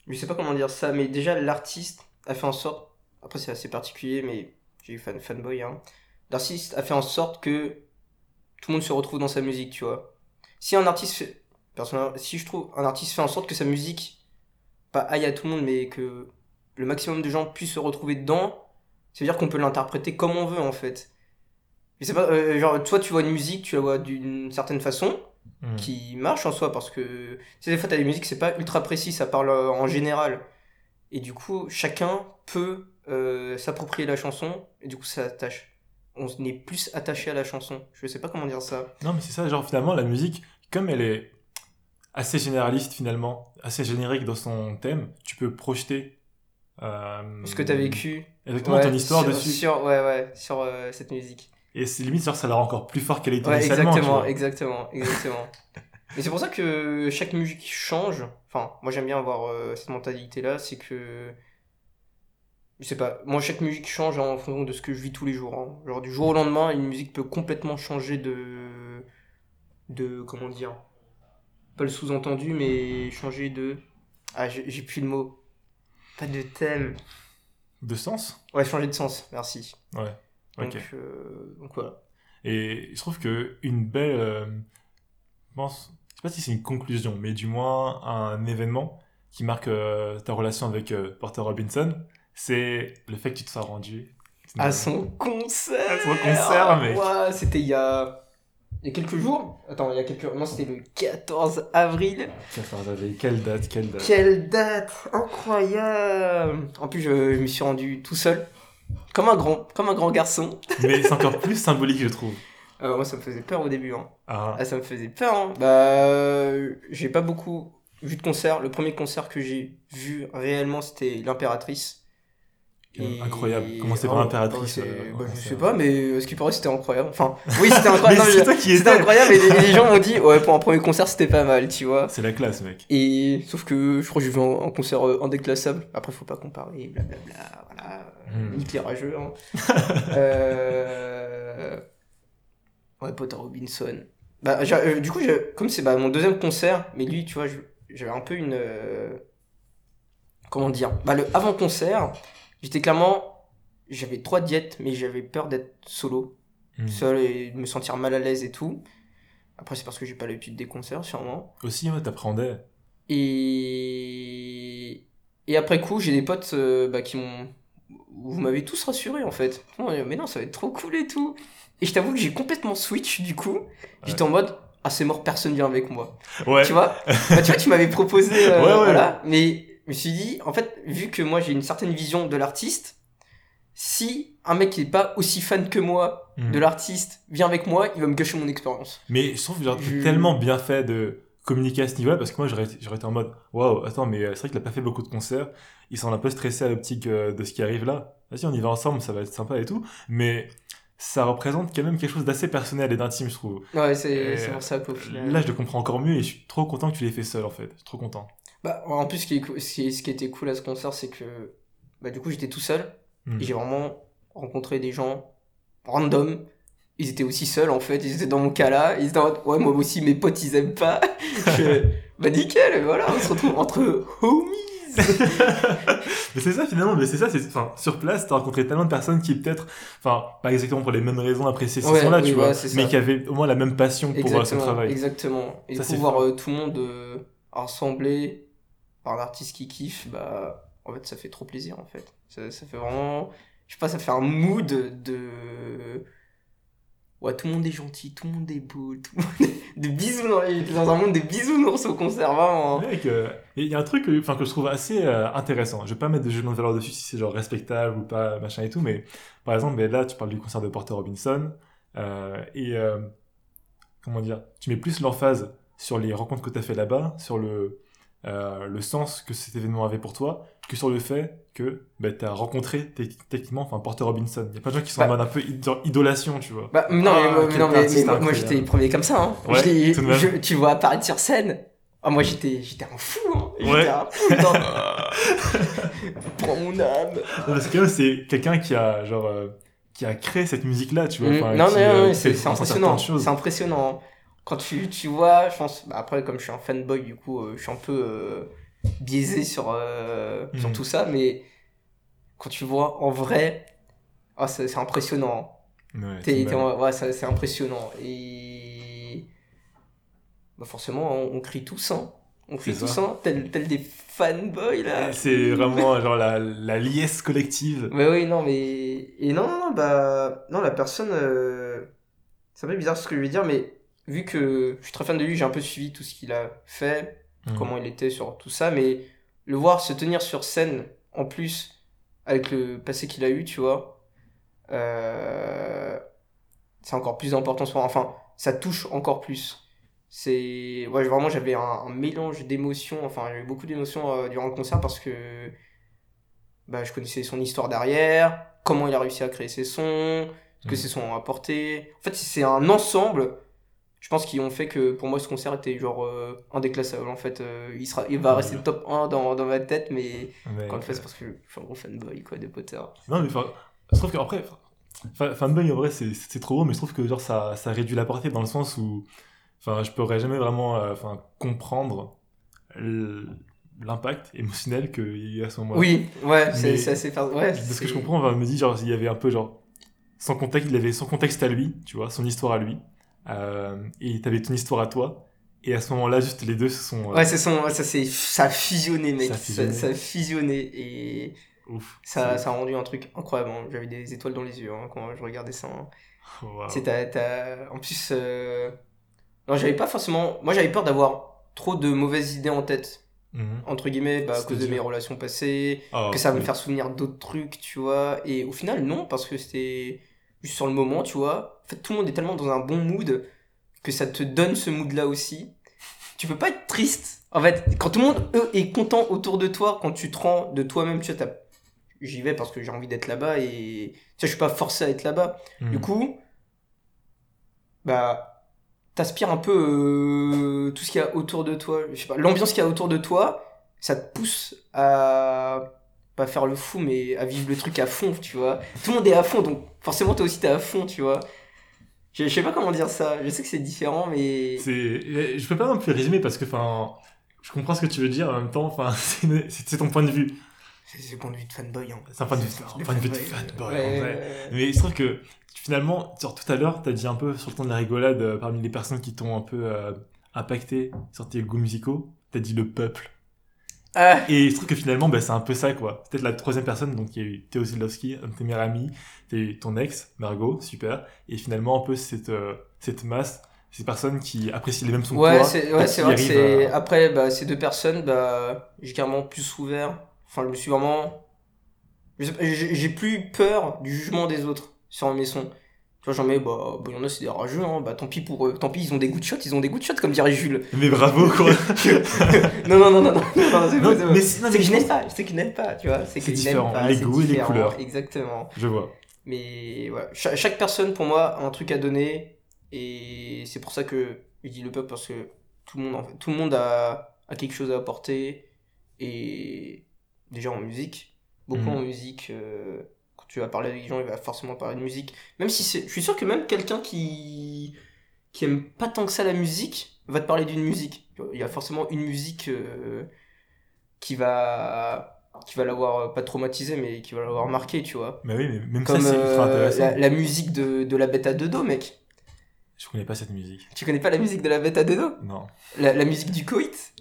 je sais pas comment dire ça, mais déjà l'artiste a fait en sorte, après c'est assez particulier, mais j'ai eu fan fanboy, hein. L'artiste a fait en sorte que tout le monde se retrouve dans sa musique, tu vois. Si un artiste fait, personnellement, si je trouve un artiste fait en sorte que sa musique, pas aille à tout le monde, mais que le maximum de gens puissent se retrouver dedans, ça veut dire qu'on peut l'interpréter comme on veut en fait. Je sais pas, euh, genre toi tu vois une musique, tu la vois d'une certaine façon, Hmm. qui marche en soi parce que sais, des fois t'as des musiques c'est pas ultra précis ça parle euh, en général et du coup chacun peut euh, s'approprier la chanson et du coup ça attache on est plus attaché à la chanson. Je sais pas comment dire ça. Non, mais c'est ça, genre finalement, la musique, comme elle est assez généraliste finalement, assez générique dans son thème, tu peux projeter. euh, ce que t'as vécu. Exactement ouais, ton histoire sur, dessus. sur ouais ouais sur euh, cette musique. Et c'est limite, genre, ça la rend encore plus fort qu'elle était ouais exactement exactement exactement. Mais c'est pour ça que chaque musique change. Enfin moi j'aime bien avoir euh, cette mentalité là c'est que je sais pas, moi chaque musique change en fonction de ce que je vis tous les jours. hein. Genre du jour au lendemain, une musique peut complètement changer de. de. comment dire Pas le sous-entendu, mais changer de. Ah, j'ai plus le mot. Pas de thème. De sens? Ouais, changer de sens, merci. Ouais. Donc, Ok. euh, donc voilà. Et je trouve que une belle. euh, je pense. Je sais pas si c'est une conclusion, mais du moins un événement qui marque euh, ta relation avec euh, Porter Robinson, c'est le fait que tu te sois rendu. À son concert À son concert, mec. Ouais, c'était il y a. Il y a quelques jours Attends, il y a quelques. Non, c'était le 14 avril. 14 avril, quelle date, quelle date. Quelle date incroyable En plus, je, je me suis rendu tout seul, comme un grand, comme un grand garçon. Mais c'est encore plus symbolique, je trouve. Euh, moi, ça me faisait peur au début. Hein. Ah, Ah, ça me faisait peur. Hein. Bah, j'ai pas beaucoup vu de concert. Le premier concert que j'ai vu réellement, c'était l'Impératrice. Et- Incroyable. Comment c'est par Oh, Impératrice, bah, c'est- euh, bah, Je sais pas, mais euh, ce qui paraît, c'était incroyable. Enfin, oui, c'était incroyable. C'était incroyable et les, gens m'ont dit, ouais, pour un premier concert, c'était pas mal, tu vois. C'est la classe, mec. Et sauf que je crois que j'ai vu un, un concert euh, indéclassable. Après, faut pas comparer, blablabla, voilà. Hmm. Nique les rageux. Hein. euh... Ouais, Potter Robinson. Bah, euh, du coup, comme c'est bah, mon deuxième concert, mais lui, tu vois, j'avais un peu une. euh, comment dire Bah, le avant-concert, j'étais clairement. J'avais trois diètes, mais j'avais peur d'être solo, Hmm. seul et de me sentir mal à l'aise et tout. Après, c'est parce que j'ai pas l'habitude des concerts, sûrement. Aussi, ouais, t'appréhendais. Et. Et après coup, j'ai des potes euh, bah, qui m'ont. Vous m'avez tous rassuré en fait. Dit, Mais non, ça va être trop cool et tout. Et je t'avoue que j'ai complètement switch du coup. J'étais en mode. Ah, c'est mort, personne vient avec moi. Ouais. Tu vois? Bah, Tu vois, tu m'avais proposé. euh, Ouais, ouais. voilà. Mais je me suis dit, en fait, vu que moi j'ai une certaine vision de l'artiste, si un mec qui est pas aussi fan que moi Hmm. de l'artiste vient avec moi, il va me gâcher mon expérience. Mais je trouve que c'est Je- tellement bien fait de communiquer à ce niveau-là parce que moi j'aurais été en mode waouh, attends, mais euh, c'est vrai qu'il a pas fait beaucoup de concerts. Il semble un peu stressé à l'optique euh, de ce qui arrive là. Vas-y, on y va ensemble, ça va être sympa et tout. Mais ça représente quand même quelque chose d'assez personnel et d'intime, je trouve. Ouais, c'est pour ça qu'au final. Là, je le comprends encore mieux et je suis trop content que tu l'aies fait seul en fait. Je suis trop content. Bah, en plus, ce qui, est ce qui, ce qui était cool à ce concert, c'est que bah, du coup, j'étais tout seul Hmm. et j'ai vraiment rencontré des gens random. Ils étaient aussi seuls en fait, ils étaient dans mon cas là. Ils étaient en mode, ouais, moi aussi, mes potes ils aiment pas. Je- bah, nickel, voilà, on se retrouve entre homies. mais c'est ça finalement, mais c'est ça, c'est enfin sur place, t'as rencontré tellement de personnes qui peut-être, enfin pas exactement pour les mêmes raisons appréciaient ces Ouais, sons-là, oui, tu vois, mais qui avaient au moins la même passion pour euh, son travail. exactement. Et Ça, du c'est coup, voir fort. euh, tout le monde euh, rassemblé par un artiste qui kiffe, bah, en fait, ça fait trop plaisir, en fait. Ça, fait vraiment, je sais pas, ça fait un mood de... Ouais, tout le monde est gentil, tout le monde est beau, tout le monde de j'étais dans un monde de bisounours au concert, vraiment. hein. Mec, il y a un truc enfin, que je trouve assez euh, intéressant. Je vais pas mettre de jugement de valeur dessus si c'est genre respectable ou pas, machin et tout, mais par exemple, ben là, tu parles du concert de Porter Robinson, euh, et euh, comment dire, tu mets plus l'emphase sur les rencontres que tu as fait là-bas, sur le, euh, le sens que cet événement avait pour toi, que sur le fait que ben, tu as rencontré te- techniquement enfin, Porter Robinson. Il y a pas de gens qui sont en Bah. mode un peu id- genre idolation, tu vois. Bah, non, Ah, mais, moi- quel non, mais, mais moi, j'étais le premier comme ça. Hein. Ouais, Je tu vois apparaître sur scène. Ah, moi, j'étais j'étais un fou. Hein. J'étais Ouais. un fou. dans- Prends mon âme. Non, parce que c'est quelqu'un qui a genre euh, qui a créé cette musique là tu vois Mm, enfin, non, qui, mais euh, qui c'est impressionnant. C'est impressionnant. Quand tu, tu vois, je pense, bah, après, comme je suis un fanboy, du coup, euh, je suis un peu euh, biaisé sur, euh, sur Mhm. tout ça, mais quand tu vois en vrai, ah, c'est impressionnant. Ouais, en- ouais, ça- c'est impressionnant. Et bah forcément, on, on crie tous, hein. On crie tous, hein, tel, tel des fanboys, là. c'est vraiment genre la, la liesse collective Mais oui, non, mais. Et non, non, non, bah. Non, la personne. C'est un peu bizarre ce que je vais dire, mais vu que je suis très fan de lui, j'ai un peu suivi tout ce qu'il a fait, Mm. comment il était sur tout ça, mais le voir se tenir sur scène, en plus, avec le passé qu'il a eu, tu vois, euh, c'est encore plus important pour. Enfin, ça touche encore plus. C'est. Ouais, vraiment, j'avais un, un mélange d'émotions, enfin, j'avais beaucoup d'émotions euh, durant le concert parce que bah, je connaissais son histoire derrière, comment il a réussi à créer ses sons, ce que Mm. ses sons ont apporté. En fait, c'est un ensemble, je pense, qui ont fait que pour moi ce concert était genre euh, indéclassable. En fait, Euh, il, sera, il va Ouais. rester top 1 dans, dans ma tête, mais Mais, une fois, euh, c'est parce que je suis un gros fanboy quoi, de Potter. non mais enfin je trouve qu'après fanboy en vrai c'est trop beau mais je trouve que genre ça ça réduit la portée dans le sens où enfin je pourrais jamais vraiment euh, enfin comprendre l'impact émotionnel qu'il y a à ce moment-là Oui, ouais, c'est assez. Ouais, de ce que je comprends, on me dit genre il y avait un peu genre sans contexte, il avait son contexte à lui, tu vois, son histoire à lui, euh, et t'avais ton histoire à toi, et à ce moment-là, juste les deux se sont. euh, Ouais, c'est son, ouais, ça, c'est, ça a fusionné, mec. Ça a Ça, fusionné. ça a fusionné et ouf. ça, ça a rendu un truc incroyable. hein. J'avais des étoiles dans les yeux hein, quand je regardais ça. hein. T'as- t'as- En plus, euh, non, j'avais pas forcément. Moi, j'avais peur d'avoir trop de mauvaises idées en tête. Mhm. Entre guillemets, bah, à cause de mes relations passées, Ah, que ça va me faire souvenir d'autres trucs, tu vois. Et au final, non, parce que c'était juste sur le moment, tu vois. En fait, tout le monde est tellement dans un bon mood que ça te donne ce mood-là aussi. Tu peux pas être triste. En fait, quand tout le monde eux, est content autour de toi, quand tu te rends de toi-même, tu vois, j'y vais parce que j'ai envie d'être là-bas et tu sais, je suis pas forcé à être là-bas. Mhm. Du coup, bah, t'aspires un peu euh, tout ce qu'il y a autour de toi. Je sais pas, l'ambiance qu'il y a autour de toi, ça te pousse à pas faire le fou, mais à vivre le truc à fond, tu vois. Tout le monde est à fond, donc forcément toi aussi t'es à fond, tu vois. Je, je sais pas comment dire ça. Je sais que c'est différent, mais C'est, je peux pas non plus résumer parce que, enfin, je comprends ce que tu veux dire en même temps. Enfin, c'est ton point de vue. C'est le point de vue de fanboy. Hein. C'est un point de vue, C'est un point de vue de fanboy. Ouais, en vrai. Mais il se trouve que finalement, genre, tout à l'heure, t'as dit un peu sur le ton de la rigolade, euh, parmi les personnes qui t'ont un peu euh, impacté sur tes goûts musicaux, t'as dit le peuple. Ah, Et se trouve que finalement, bah, c'est un peu ça, quoi. C'est Peut-être la troisième personne, donc il y a eu Théo Zilowski, un de tes meilleurs amis, t'as eu ton ex, Margot, super. Et finalement, un peu cette, euh, cette masse, ces personnes qui apprécient les mêmes sons Ouais, c'est ouais, c'est vrai que c'est. à- Après, bah, ces deux personnes, bah, j'ai carrément plus ouvert. Enfin, je me suis vraiment. je j'ai plus peur du jugement des autres sur mes sons. Tu vois, j'en mets, bah, bah, y en a, c'est des rageux, hein, bah, tant pis pour eux. Tant pis, ils ont des goûts de shot, ils ont des goûts de shot, comme dirait Jules. Mais bravo, quoi. non, non, non, non, non, non, c'est Non, mais c'est- non, c'est mais que je n'aime pas, c'est que je n'aime pas, tu vois. C'est que C'est je n'aime pas, les goûts et les couleurs. Exactement. Je vois. Mais voilà, Cha- chaque personne pour moi a un truc à donner et c'est pour ça que je dis le peuple parce que tout le monde, en fait, tout le monde a, a quelque chose à apporter et déjà en musique, beaucoup Mhm. en musique. euh, tu vas parler avec des gens, il va forcément parler de musique. Même si c'est, je suis sûr que même quelqu'un qui qui aime pas tant que ça la musique va te parler d'une musique. Il y a forcément une musique euh, qui va qui va l'avoir euh, pas traumatisé mais qui va l'avoir marqué, tu vois. Mais oui, mais même Comme ça, c'est ultra euh, intéressant. la, la musique de, de la bête à deux dos, mec. Je connais pas cette musique. Tu connais pas la musique de la bête à deux dos? Non. la, la musique du coït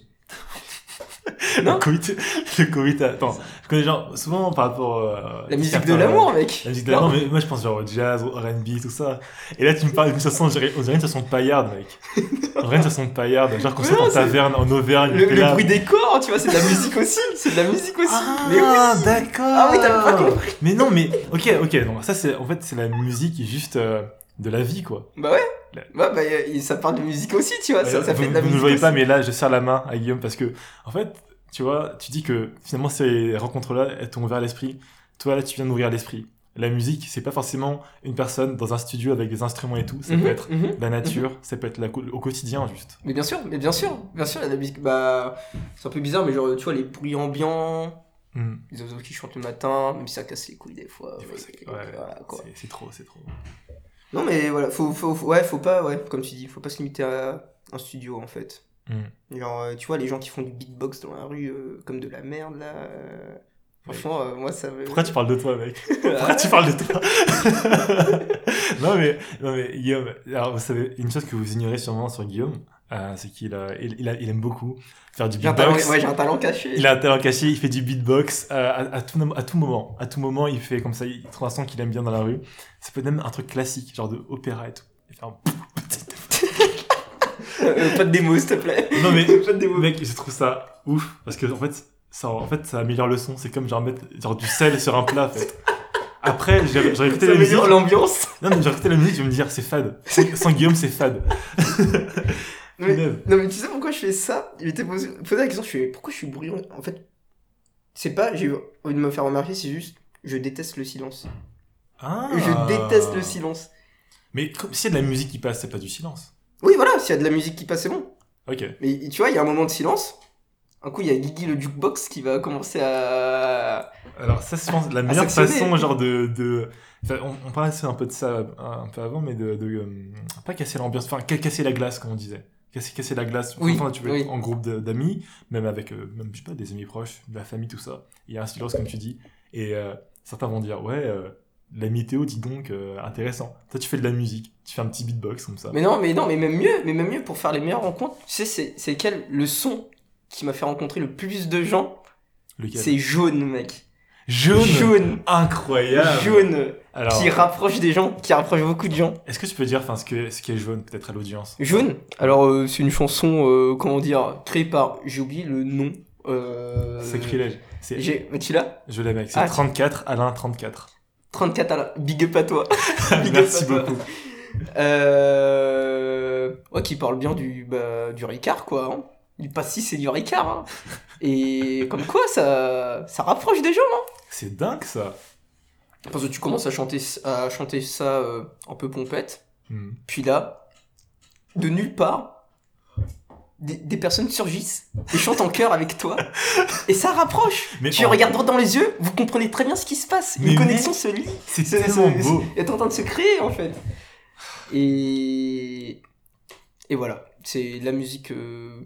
Non Le coït, le coït, attends. Je connais genre, souvent par rapport. euh, La musique de l'amour, mec La musique de l'amour, mais moi je pense genre au jazz, au RB, tout ça. Et là tu me parles d'une chanson, on dirait une de paillarde, mec. On dirait une de paillarde, genre qu'on sort en taverne, en Auvergne. le, le bruit des corps, tu vois, c'est de la musique aussi C'est de la musique aussi Mais oui Ah, d'accord. Ah oui, t'as pas compris Mais non, mais ok, ok, non, ça c'est en fait c'est la musique juste euh, de la vie quoi. Bah ouais La- Bah, bah ça parle de musique aussi, tu vois, ça, ça vous fait de la vous ne musique voyez pas, aussi. mais là je serre la main à Guillaume parce que en fait, tu vois, tu dis que finalement ces rencontres-là, elles t'ont ouvert l'esprit. Toi là, tu viens d'ouvrir l'esprit. La musique, c'est pas forcément une personne dans un studio avec des instruments et tout. Ça Mhm, peut être mhm. la nature, ça peut être la au quotidien juste. Mais bien sûr, mais bien sûr, bien sûr, la musique, bah... C'est un peu bizarre, mais genre, tu vois, les bruits ambiants, Hmm. les oiseaux qui chantent le matin, même si ça casse les couilles des fois. Des fois, ouais, voilà, C'est trop, c'est trop. Non mais voilà, faut, faut, faut- ouais, faut pas, ouais, comme tu dis, faut pas se limiter à un studio en fait. Mm. Genre, euh, tu vois, les gens qui font du beatbox dans la rue euh, comme de la merde là. euh, Franchement, euh, moi ça me. Pourquoi tu parles de toi, mec Pourquoi tu parles de toi non, mais, non, mais Guillaume, alors vous savez, une chose que vous ignorez sûrement sur Guillaume, euh, c'est qu'il a, il, il a- il aime beaucoup faire du beatbox. ouais, j'ai un talent caché. Il a un talent caché, il fait du beatbox euh, à, à tout, à tout moment. À tout moment, il fait comme ça, il trouve un son qu'il aime bien dans la rue. Ça peut être même un truc classique, genre de opéra et tout. Il fait un- Euh, pas de démo, s'il te plaît. Non, mais pas de démo. mec, je trouve ça ouf parce que en fait, ça, en fait, ça améliore le son. C'est comme genre mettre genre du sel sur un plat, en fait. Après, j'ai écouté la musique. l'ambiance. Non, mais j'ai écouté la musique, je vais me dire c'est fade. Sans Guillaume, c'est fade. Mais-. Non mais tu sais pourquoi je fais ça? Il était posé, posé la question, je fais pourquoi je suis bruyant En fait, c'est pas, j'ai envie de me faire remarquer, c'est juste, je déteste le silence. Ah. Je déteste le silence. Mais comme s'il y a de la musique qui passe, c'est pas du silence. Oui voilà, s'il y a de la musique qui passe, c'est bon. Ok. Mais tu vois, il y a un moment de silence. Un coup, il y a Guigui le jukebox qui va commencer à. Alors ça, je pense, la meilleure façon, genre de, de... Enfin, on, on parlait un peu de ça un, peu avant, mais de, de euh, pas casser l'ambiance, enfin ca- casser la glace, comme on disait. Casser, casser la glace. Oui, Enfin, tu oui. être en groupe d'amis, même avec, euh, même je sais pas, des amis proches, de la famille, tout ça. Il y a un silence comme tu dis, et euh, certains vont dire ouais, euh, la météo, dis donc, intéressant. Toi, tu fais de la musique, tu fais un petit beatbox comme ça. Mais non, mais non, mais même mieux, mais même mieux pour faire les meilleures rencontres. Tu sais, c'est, c'est quel le son qui m'a fait rencontrer le plus de gens? C'est jaune, mec. Jaune. Jaune. Incroyable. Jaune. Alors, Qui rapproche des gens, qui rapproche beaucoup de gens. est-ce que tu peux dire, ce que ce qui est jaune, peut-être à l'audience? Jaune. Alors, euh, c'est une chanson, euh, comment dire, créée par. J'ai oublié le nom. Euh... Sacrilège. C'est J'ai... Tu l'as? Je l'ai, mec. C'est Ah, 34, Alain 34. 34 à la... Big up à toi. Big up Merci à toi. beaucoup. Euh... Ouais, qui parle bien du, bah, du Ricard, quoi. Hein. Du pastis c'est du Ricard. Hein. Et comme quoi, ça, ça rapproche des gens. Hein. C'est dingue, ça. Parce que tu commences à chanter, à chanter ça euh, un peu pompette. Hmm. Puis là, de nulle part, des, des personnes surgissent et chantent en chœur avec toi. Et ça rapproche. Mais tu en- regardes droit dans les yeux, vous comprenez très bien ce qui se passe. Mais Une connexion mec, se lie. C'est tellement beau. est en train de se créer en fait. Et et voilà, c'est la musique euh,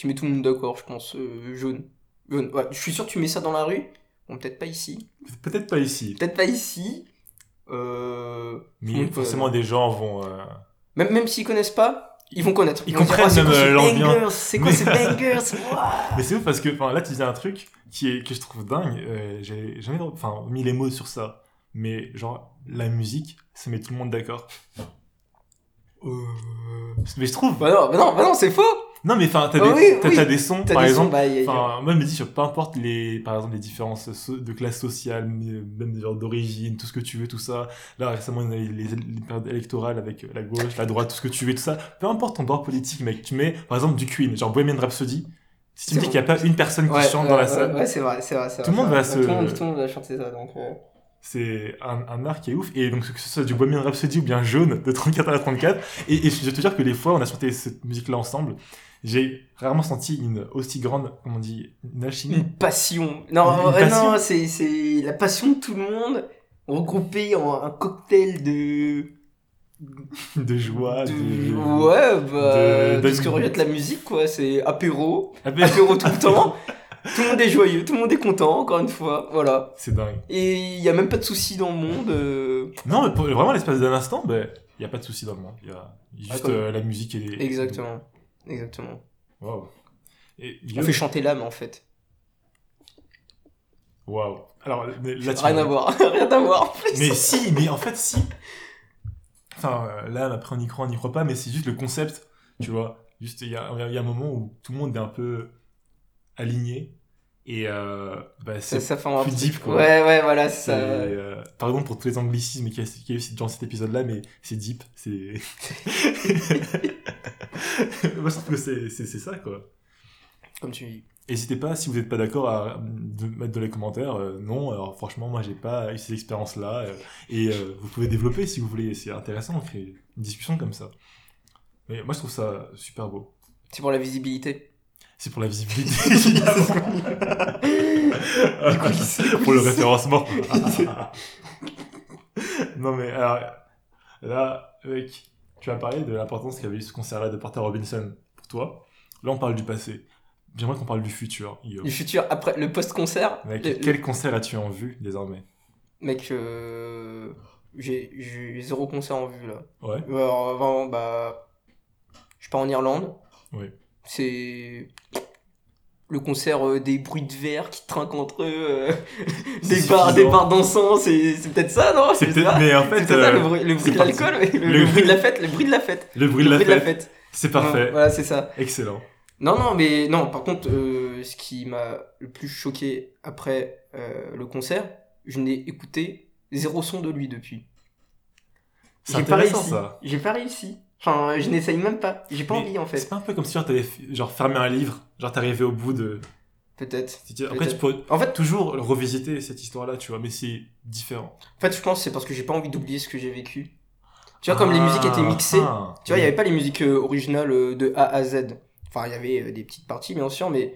qui met tout le monde d'accord, je pense. euh, jaune. Jaune. Ouais, je suis sûr que tu mets ça dans la rue. Bon, peut-être pas ici. Peut-être pas ici. Peut-être pas ici. Euh, Mais Donc, forcément, des gens vont. euh, Même, même s'ils connaissent pas, ils vont connaître. Ils vont dire, comprennent Ah, c'est même, euh, l'ambiance. bangers? C'est quoi Mais- ces bangers Mais c'est ouf parce que là, tu disais un truc qui est, que je trouve dingue. Euh, J'ai jamais mis les mots sur ça. Mais genre, la musique, ça met tout le monde d'accord. Mais je trouve. Bah non, bah non, bah non, c'est faux Non, mais enfin, t'as Oh des, oui, oui. des sons, par des exemple. Enfin, moi, je me dis, peu importe les, par exemple, les différences so- de classe sociale, même d'origine, tout ce que tu veux, tout ça. Là, récemment, on a eu les, les périodes électorales avec la gauche, la droite, tout ce que tu veux, tout ça. Peu importe ton bord politique, mec, tu mets, par exemple, du Queen, genre Bohemian Rhapsody. Si tu me dis qu'il n'y a pas une personne qui Ouais, chante ouais, dans la salle, Ouais, c'est vrai, c'est vrai. Tout le monde va se- Tout le monde, tout le monde va chanter ça, donc... euh, c'est un, un art qui est ouf. Et donc, que ce soit du Bohemian Rhapsody ou bien Jaune, de 34 à 34. Et, et je vais te dire que les fois on a chanté cette musique-là ensemble, j'ai rarement senti une aussi grande, comment on dit, une alchimie. Une passion. Non, Une passion. non, c'est, c'est la passion de tout le monde regroupée en un cocktail de... de joie, de... de... Ouais, bah... de- De, ce que rejette la musique, quoi. C'est apéro, apéro tout le temps. Tout le monde est joyeux, tout le monde est content, encore une fois. Voilà. C'est dingue. Et il y a même pas de soucis dans le monde. euh, Non, mais pour- vraiment, l'espace d'un instant, ben, il n'y a pas de souci dans le monde. Il y a juste Ah, euh, la musique et les... Exactement. Exactement. Et On fait chanter l'âme, en fait. Waouh. Alors, mais là, tu Rien à voir. Rien à voir, en plus. Mais si, mais en fait, si. Enfin, euh, là, après, on y croit, on n'y croit pas, mais c'est juste le concept, tu vois. Juste, il y a, y a un moment où tout le monde est un peu aligné. Et euh, bah, Ça, c'est. ça fait un plus deep, quoi. Ouais, ouais, voilà, ça. euh, pardon pour tous les anglicismes qu'il y a, aussi dans cet épisode-là, mais c'est deep. C'est. Moi, je trouve que c'est, ça, quoi. Comme tu dis. N'hésitez pas, si vous n'êtes pas d'accord, à de mettre dans les commentaires. euh, non, alors franchement, moi, j'ai pas eu ces expériences-là. euh, et euh, vous pouvez développer si vous voulez. C'est intéressant, on crée une discussion comme ça. Mais moi, je trouve ça super beau. C'est pour la visibilité. C'est pour la visibilité. pour le référencement. non, mais alors, là, mec, tu as parlé de l'importance qu'avait eu ce concert-là de Porter Robinson pour toi. Là, on parle du passé. J'aimerais qu'on parle du futur, Guillaume. Du futur, après le post-concert. Mec, le- quel concert as-tu en vue désormais? Mec, euh, j'ai zéro concert en vue là. Ouais. Alors, vraiment, bah. Je pars en Irlande. Oui. C'est. Le concert euh, des bruits de verre qui trinquent entre eux, euh, des barres, des barres d'encens, c'est c'est peut-être ça, non? C'est peut-être, mais en fait, ça, euh, le bruit, le bruit de l'alcool, le, bruit de la fête, le bruit de la fête. le bruit de la bruit de la fête, fête. c'est parfait, Voilà, c'est ça. excellent. Non, non, mais non, par contre, euh, ce qui m'a le plus choqué après euh, le concert, je n'ai écouté zéro son de lui depuis. C'est J'ai pas intéressant réussi. ça. J'ai pas réussi. Enfin, je n'essaye même pas. J'ai pas Mais envie en C'est fait. pas un peu comme si genre, t'avais genre fermé un livre, genre t'arrivais au bout de. Peut-être. Après, tu Peut-être. peux En fait, toujours revisiter cette histoire-là, tu vois, mais c'est différent. en fait, je pense que c'est parce que j'ai pas envie d'oublier ce que j'ai vécu. Tu vois, comme les musiques étaient mixées, Ah, tu vois, il y oui. avait pas les musiques euh, originales euh, de A à Z. Enfin, il y avait euh, des petites parties, bien sûr, mais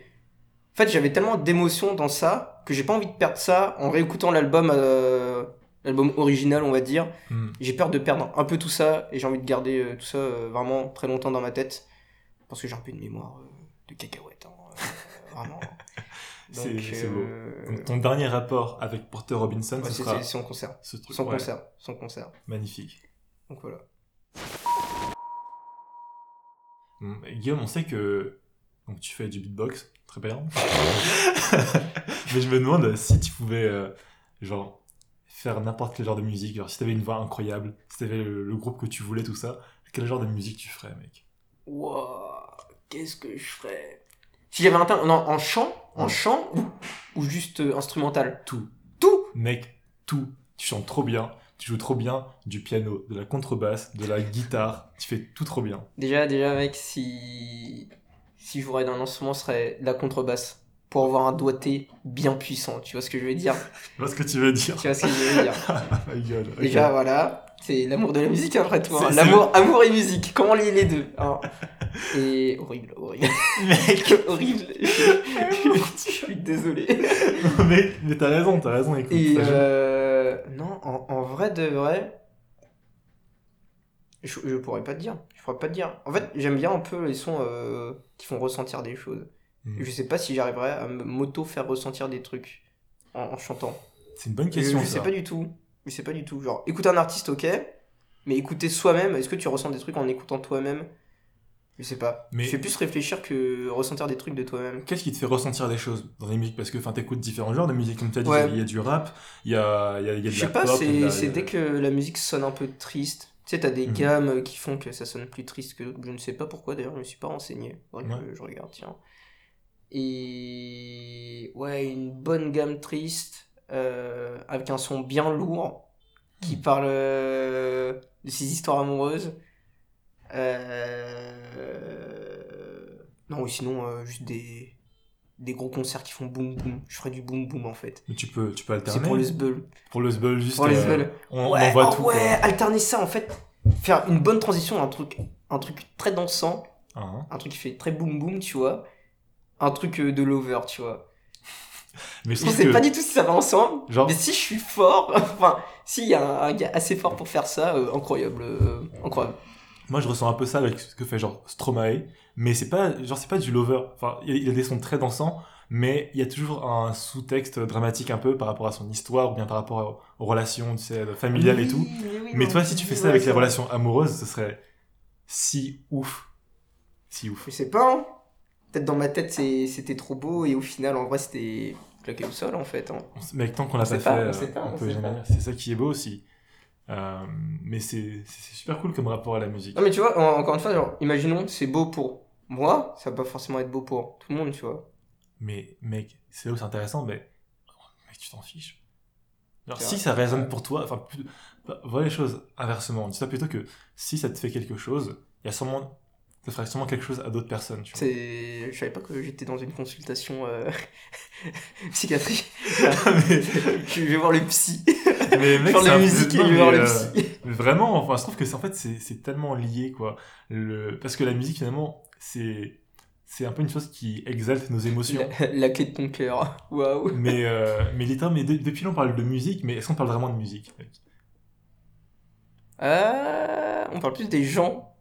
en fait, j'avais tellement d'émotions dans ça que j'ai pas envie de perdre ça en réécoutant l'album, l'album original, on va dire. Hmm. J'ai peur de perdre un peu tout ça et j'ai envie de garder euh, tout ça euh, vraiment très longtemps dans ma tête parce que j'ai un peu une mémoire euh, de cacahuète, hein, euh, vraiment. C'est- beau. Donc, ton dernier rapport avec Porter Robinson, ouais, ce c'est sera c'est son concert, ce truc. son ouais, concert, son concert. Magnifique. Donc voilà. Hmm, Guillaume, on sait que donc, tu fais du beatbox, très bien. Mais je me demande si tu pouvais, euh, genre, faire n'importe quel genre de musique. Genre, si t'avais une voix incroyable, si t'avais le, le groupe que tu voulais, tout ça, quel genre de musique tu ferais, mec? Wouah, qu'est-ce que je ferais? Si j'avais un non, en chant, en chant ou, ou juste euh, instrumental? Tout. Tout. Mec, tout. Tu chantes trop bien, tu joues trop bien du piano, de la contrebasse, de la guitare, tu fais tout trop bien. Déjà, déjà, mec, si si je jouerais d'un instrument, ce serait de la contrebasse pour avoir un doigté bien puissant. Tu vois ce que je veux dire? Je vois ce que tu veux dire. Tu vois ce que je veux dire My God, ok. Déjà, voilà, c'est l'amour de la musique après tout. hein. L'amour, amour et musique, comment lier les deux hein? Et horrible, horrible. Mec, horrible. je suis désolé. mais, mais t'as raison, t'as raison, écoute. Et euh, non, en, en vrai de vrai, je, je pourrais pas te dire. Je pourrais pas te dire. En fait, j'aime bien un peu les sons euh, qui font ressentir des choses. Et je sais pas si j'arriverais à me- m'auto-faire ressentir des trucs en, en chantant. C'est une bonne Je, question. je ça. sais pas du tout. Je sais pas du tout. Genre, écouter un artiste, ok, mais écouter soi-même, est-ce que tu ressens des trucs en écoutant toi-même? Je sais pas. Mais- Je fais plus réfléchir que ressentir des trucs de toi-même. Qu'est-ce qui te fait ressentir des choses dans les musiques? Parce que tu écoutes différents genres de musique, comme tu as dit, Ouais. il y a du rap, il y a, y a, il y a de Je la sais pas, c'est dès que la musique sonne un peu triste. Tu sais, t'as des Mhm. gammes qui font que ça sonne plus triste que d'autres. Je ne sais pas pourquoi d'ailleurs, je me suis pas renseigné. Que je, je regarde, tiens. Et ouais, une bonne gamme triste, euh, avec un son bien lourd, qui Mhm. parle euh, de ses histoires amoureuses. Euh... Non, ou sinon, juste des, des gros concerts qui font boum boum. Je ferais du boum boum en fait. Mais tu peux, tu peux C'est alterner. pour sbulls. Pour le sbul, juste. Pour les euh, sbulls. on, on Ouais, envoie oh tout. ouais, quoi. alterner ça en fait, faire une bonne transition, un truc, un truc très dansant, Hein. un truc qui fait très boum boum, tu vois, un truc euh, de lover, tu vois. Mais je sais que. pas du tout si ça va ensemble, Genre- mais si je suis fort, enfin, s'il y a un, un gars assez fort pour faire ça, euh, incroyable, euh, incroyable. Moi, je ressens un peu ça avec ce que fait genre Stromae, mais c'est pas genre c'est pas du lover. Enfin, il a des sons très dansants, mais il y a toujours un sous-texte dramatique un peu par rapport à son histoire ou bien par rapport aux relations, tu sais, familiales et tout. Mais toi, si tu fais ça avec les relations amoureuses, ce serait si ouf, si ouf. Je sais pas, hein. Peut-être dans ma tête c'était trop beau et au final en vrai c'était claqué au sol en fait. hein. On s- Mec, tant qu'on l'a On pas fait, pas, on euh, on on peut jamais dire. C'est ça qui est beau aussi. Euh, mais c'est super cool comme rapport à la musique. Non mais tu vois, en- encore une fois, genre, imaginons c'est beau pour moi, ça va pas forcément être beau pour tout le monde, tu vois. Mais mec, c'est là où c'est intéressant, mais mec, tu t'en fiches. C'est si vrai. ça résonne pour toi, enfin, plus- bah, vois les choses inversement. Dis-toi plutôt que si ça te fait quelque chose, il y a sûrement, ça ferait sûrement quelque chose à d'autres personnes, tu vois. Je savais pas que j'étais dans une consultation euh... psychiatrique. mais, je vais voir le psy. mais mec, la musique et je vais voir le euh, psy. mais vraiment, enfin, je trouve que c'est en fait, c'est tellement lié, quoi. Le... Parce que la musique, finalement, c'est c'est un peu une chose qui exalte nos émotions. La, la clé de ton cœur. Waouh. Mais, euh, mais littéralement, mais de- depuis là, on parle de musique, mais est-ce qu'on parle vraiment de musique Euh, on parle plus des gens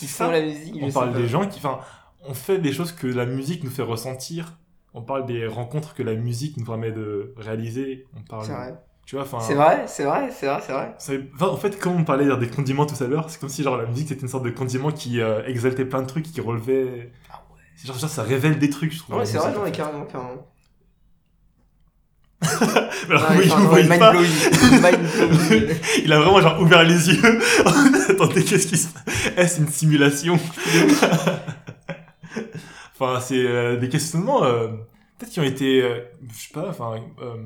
qui Ça, font la musique. je On parle des gens qui, enfin, on fait des choses que la musique nous fait ressentir. On parle des rencontres que la musique nous permet de réaliser. On parle, C'est vrai. tu vois, enfin. C'est vrai, c'est vrai, c'est vrai, c'est vrai. enfin, en fait, comme on parlait genre, des condiments tout à l'heure, c'est comme si genre la musique c'était une sorte de condiment qui euh, exaltait plein de trucs, qui relevait. Ah ouais. Genre, genre, ça révèle des trucs, je trouve. Non, mais la c'est vrai, non, carrément, carrément. Alors, Ouais, oui, vous ouais, mind pas. blowing. Il a vraiment genre ouvert les yeux. Attendez, qu'est-ce qui se passe? Est-ce une simulation? Enfin, c'est euh, des questionnements euh, peut-être qui ont été, euh, je sais pas, enfin, euh,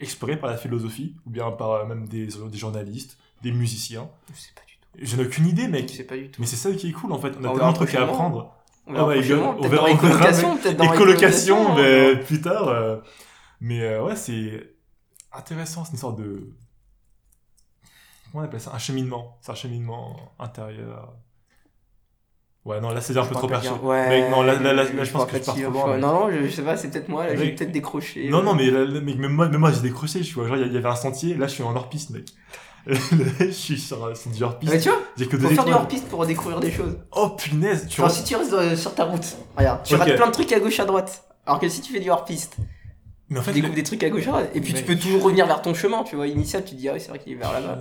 explorés par la philosophie ou bien par euh, même des, des journalistes, des musiciens. Je sais pas du tout. Je n'ai aucune idée, Je mec. sais pas du tout. Mais c'est ça qui est cool en fait. On a tellement de trucs à apprendre. On verra God, on peut-être dans les colocations, peut-être dans Les colocations, mais hein. plus tard. Euh, mais euh, ouais, c'est intéressant. C'est une sorte de. Comment on appelle ça? Un cheminement. C'est un cheminement intérieur. Ouais, non, là c'est un peu trop dire. Ouais. Mec, non, là, là, là, là, je pense que je pars trop loin. Non, non, je, je sais pas, c'est peut-être moi, là, j'ai peut-être décroché. Non, euh. non, mais, là, là, mec, même moi, même moi j'ai décroché, tu vois. Genre, il y, avait un sentier, là je suis en hors-piste, mec. je suis sur, sur du hors-piste. Mais tu vois, J'ai que faut faire du hors-piste pour découvrir des choses. Oh punaise, tu vois. si tu restes euh, sur ta route, regarde, tu Ok. rates plein de trucs à gauche à droite. Alors que si tu fais du hors-piste, Mais en tu fait, découvres le- des trucs à gauche à droite. Et puis tu peux toujours revenir vers ton chemin, tu vois. Initial, tu te dis, ah oui, c'est vrai qu'il est vers là-bas.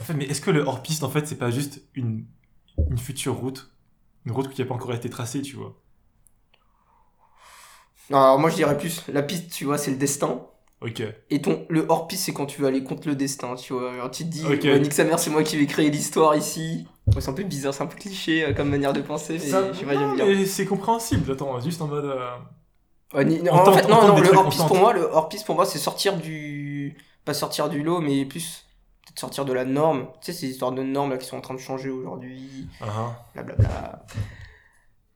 En fait, mais est-ce que le hors-piste, en fait, c'est pas juste une, une future route? Une route qui n'a pas encore été tracée, tu vois? Non, alors moi je dirais plus, la piste, tu vois, c'est le destin. Ok. Et ton, le hors-piste, c'est quand tu veux aller contre le destin, tu vois. Alors tu te dis, Ok. ouais, nique sa mère, c'est moi qui vais créer l'histoire ici. Ouais, c'est un peu bizarre, c'est un peu cliché euh, comme manière de penser, mais Ça- mais c'est compréhensible. Attends, juste en mode. euh, Ni- On en tente- fait, on non, tente non, des le trucs, on hors-piste tente. pour moi, le hors-piste pour moi, c'est sortir du. Pas sortir du lot, mais plus. Peut-être sortir de la norme. Tu sais, ces histoires de normes là qui sont en train de changer aujourd'hui. ah, ah. Blablabla.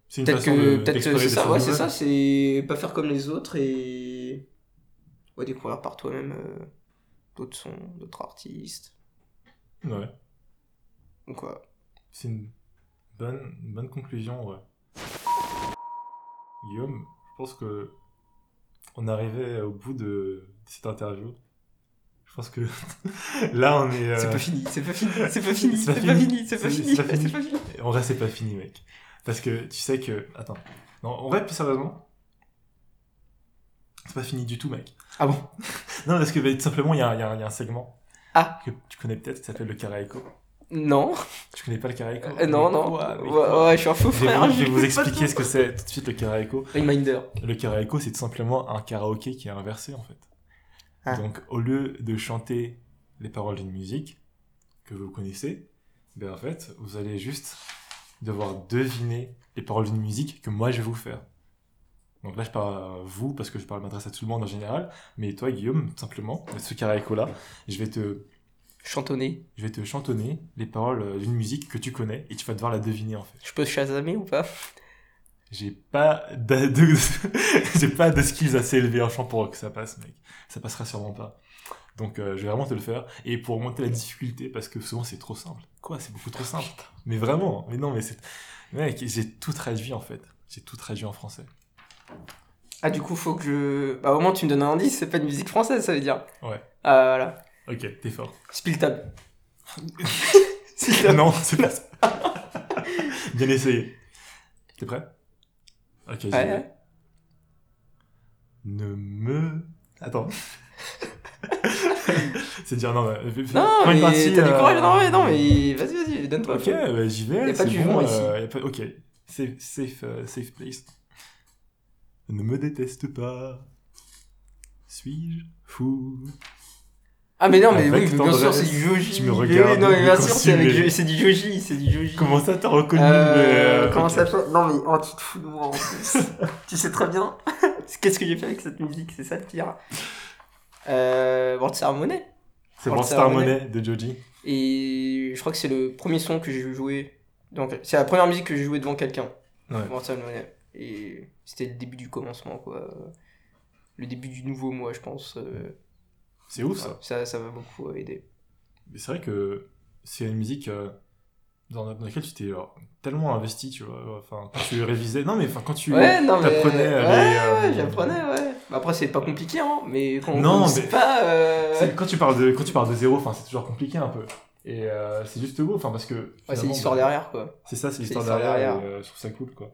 C'est une Peut-être façon que. de- Peut-être d'explorer c'est des ça, choses ouais, c'est nouvelles. ça, c'est pas faire comme les autres et. Ouais, découvrir par toi-même euh, d'autres sons, d'autres artistes. Ouais. Donc, ouais. C'est une bonne, une bonne conclusion, ouais. Guillaume, je pense que on arrivait au bout de cette interview. Je pense que là, on est. euh, C'est pas fini, c'est pas fini, c'est pas fini, c'est pas pas fini. c'est pas fini, c'est pas pas fini. En vrai, c'est pas fini, mec. Parce que tu sais que. Attends. Non, en vrai, plus sérieusement. C'est pas fini du tout, mec. Ah bon? Non, parce que bah, tout simplement, y, y il y a un segment. Ah. Que tu connais peut-être, qui s'appelle le Karaeko. Non. Tu connais pas le Karaeko Euh, non, Mais non. quoi, ouais, quoi ouais, je suis un fou Je vais frère. vous, je vais vous expliquer ce que c'est tout de suite le Karaeko. Reminder. Le karaoke, c'est tout simplement un karaoké qui est inversé en fait. Ah. Donc au lieu de chanter les paroles d'une musique que vous connaissez, ben en fait, vous allez juste devoir deviner les paroles d'une musique que moi je vais vous faire. Donc là, je parle à vous parce que je parle m'adresse à tout le monde en général, mais toi, Guillaume, tout simplement, ce karaoke-là, je vais te, Chantonner. je vais te chantonner les paroles d'une musique que tu connais et tu vas devoir la deviner en fait. Je peux chasamer ou pas? J'ai pas de, de- j'ai pas de skills assez élevés en chant pour que ça passe, mec. Ça passera sûrement pas. Donc euh, je vais vraiment te le faire. Et pour monter la difficulté, parce que souvent c'est trop simple. Quoi, c'est beaucoup trop simple? Mais vraiment, mais non, mais c'est... Mec, j'ai tout traduit en fait. J'ai tout traduit en français. Ah, du coup, faut que je. Bah, au moins, tu me donnes un indice, c'est pas une musique française, ça veut dire. Ouais. Ah, voilà. Ok, t'es fort. Spill tab. Spill tab. non, c'est pas ça. Bien essayé. T'es prêt? Ok, j'y Ouais, vais. ouais. Ne me... Attends. c'est dire non, mais... Non, prends une mais partie, t'as du euh, courage. Non, mais, non, mais vas-y, vas-y, donne-toi. Ok, bah, j'y vais. Y a pas c'est de jugement bon, ici. euh, y a pas- Ok, safe, safe, euh, safe place. Ne me déteste pas. Suis-je fou? Ah, mais non, mais Avec oui, mais bien sûr, c'est du Joji. tu me regardes non, mais bien sûr, c'est avec mais- Jo- c'est du Joji, c'est du Joji. Comment ça t'as reconnu Euh, mais, euh, comment ça fait Non, mais oh, tu te fous de moi en plus. tu sais très bien. Qu'est-ce que j'ai fait avec cette musique C'est ça le pire. Euh, World. C'est World Ceremony. Money de Joji. Et je crois que c'est le premier son que j'ai joué. Donc, c'est la première musique que j'ai joué devant quelqu'un. Ouais. Ceremony. Et c'était le début du commencement, quoi. Le début du nouveau mois, je pense. Euh, C'est ouf ça. ça, ça va beaucoup euh, aider. Mais c'est vrai que c'est une musique euh, dans, laquelle tu t'es tellement investi, tu vois. Enfin, quand tu révisais. Non, mais enfin, quand tu. Ouais, non, mais. t'apprenais ouais, euh, j'apprenais, ouais. Bah, après, c'est pas compliqué, hein. Mais quand Non, on mais- pas. euh, Quand tu parles de quand tu parles de zéro, c'est toujours compliqué un peu. Et euh, c'est juste beau, enfin, parce que. Ouais, c'est l'histoire bah, derrière, quoi. C'est ça, c'est l'histoire derrière. derrière. Et, euh, je trouve ça cool, quoi.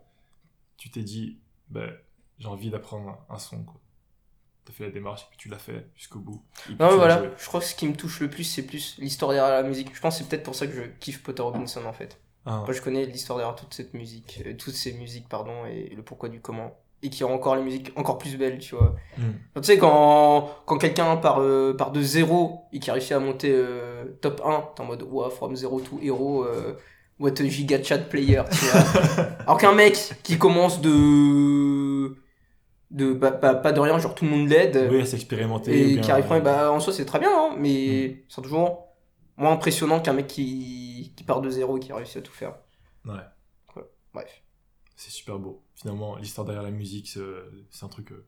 Tu t'es dit, ben, j'ai envie d'apprendre un son, quoi. T'as fait la démarche et puis tu l'as fait jusqu'au bout. Non, voilà, je crois que ce qui me touche le plus, c'est plus l'histoire derrière la musique. Je pense que c'est peut-être pour ça que je kiffe Potter Robinson, en fait. Ah, Moi, je connais l'histoire derrière toute cette musique, euh, toutes ces musiques, pardon, et le pourquoi du comment. Et qui rend encore les musiques encore plus belles, tu vois. hmm. Tu sais, quand, quand quelqu'un part, euh, part de zéro et qui réussit à monter euh, top 1, t'es en mode, wow, from zero to hero, what a giga chat player, tu vois. Alors qu'un mec qui commence de. De bah, bah, pas de rien, genre tout le monde l'aide, Oui, à s'expérimenter. ou et bien, qui arrive euh, bah en soi c'est très bien, hein, mais c'est toujours moins impressionnant qu'un mec qui, qui part de zéro et qui réussit à tout faire. Ouais. Bref. C'est super beau. Finalement, l'histoire derrière la musique, c'est c'est un truc euh,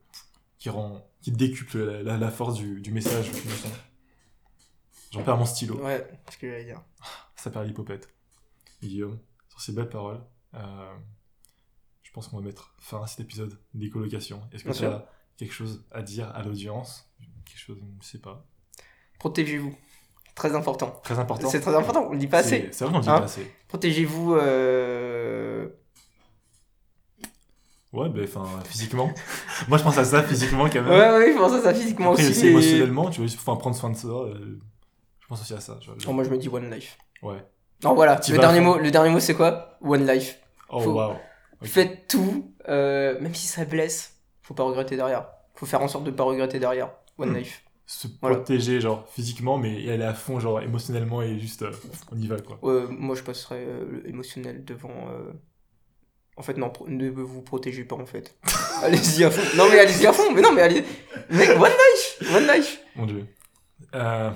qui rend, qui décuple la, la- la force du, du message. J'en perds mon stylo. Ouais, ce que j'allais dire. Ça perd l'hypopète. Guillaume, sur ces belles paroles, euh, je pense qu'on va mettre fin à cet épisode d'écolocation. Est-ce que tu as quelque chose à dire à l'audience? Quelque chose, je sais pas. Protégez-vous. Très important. Très important. C'est très important, on le dit pas assez. C'est vrai qu'on le dit Hein pas assez. Protégez-vous. Euh... Ouais, ben, enfin, physiquement. Moi, je pense à ça physiquement quand même. Ouais, ouais, je pense à ça physiquement Après, aussi. aussi et- émotionnellement, tu vois, enfin, prendre soin de ça. euh, je pense aussi à ça. Oh, moi je me dis One Life. Ouais. Non, voilà, le dernier, mot, le dernier mot c'est quoi? One Life. Oh, Faut- waouh. Faites tout, euh, même si ça blesse, faut pas regretter derrière. Faut faire en sorte de pas regretter derrière. One Hmm. Life. Se Voilà. protéger, genre, physiquement, mais aller à fond, genre, émotionnellement, et juste, euh, on y va, quoi. Euh, moi, je passerais euh, émotionnel devant. euh, En fait, non, ne vous protégez pas en fait. allez-y à fond. Non, mais allez-y à fond. Mais non, mais allez. Mec, One Life One Life Mon dieu.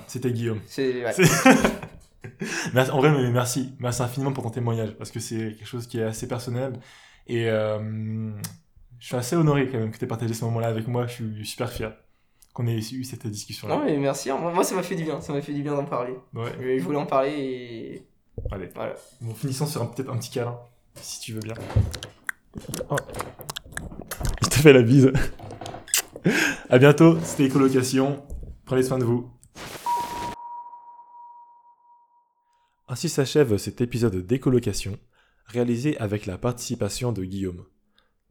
C'était Guillaume. C'est. ouais. En vrai, mais merci. Merci infiniment pour ton témoignage, parce que c'est quelque chose qui est assez personnel. Et euh, je suis assez honoré quand même que tu aies partagé ce moment-là avec moi. Je suis super fier qu'on ait eu cette discussion-là. Non, mais merci. hein. Moi, ça m'a fait du bien. Ça m'a fait du bien d'en parler. Ouais. Je je voulais en parler et. Allez. Voilà. Bon, finissons sur un- peut-être un petit câlin, si tu veux bien. Oh. Je te fais la bise. à bientôt, c'était Écolocation. Prenez soin de vous. Ainsi s'achève cet épisode d'écolocation. Réalisé avec la participation de Guillaume.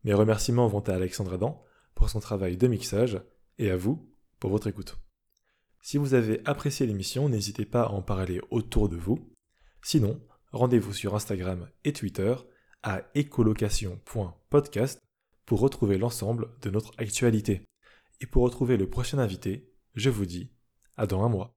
Mes remerciements vont à Alexandre Adam pour son travail de mixage et à vous pour votre écoute. Si vous avez apprécié l'émission, n'hésitez pas à en parler autour de vous. Sinon, rendez-vous sur Instagram et Twitter à écolocation.podcast pour retrouver l'ensemble de notre actualité. Et pour retrouver le prochain invité, je vous dis à dans un mois.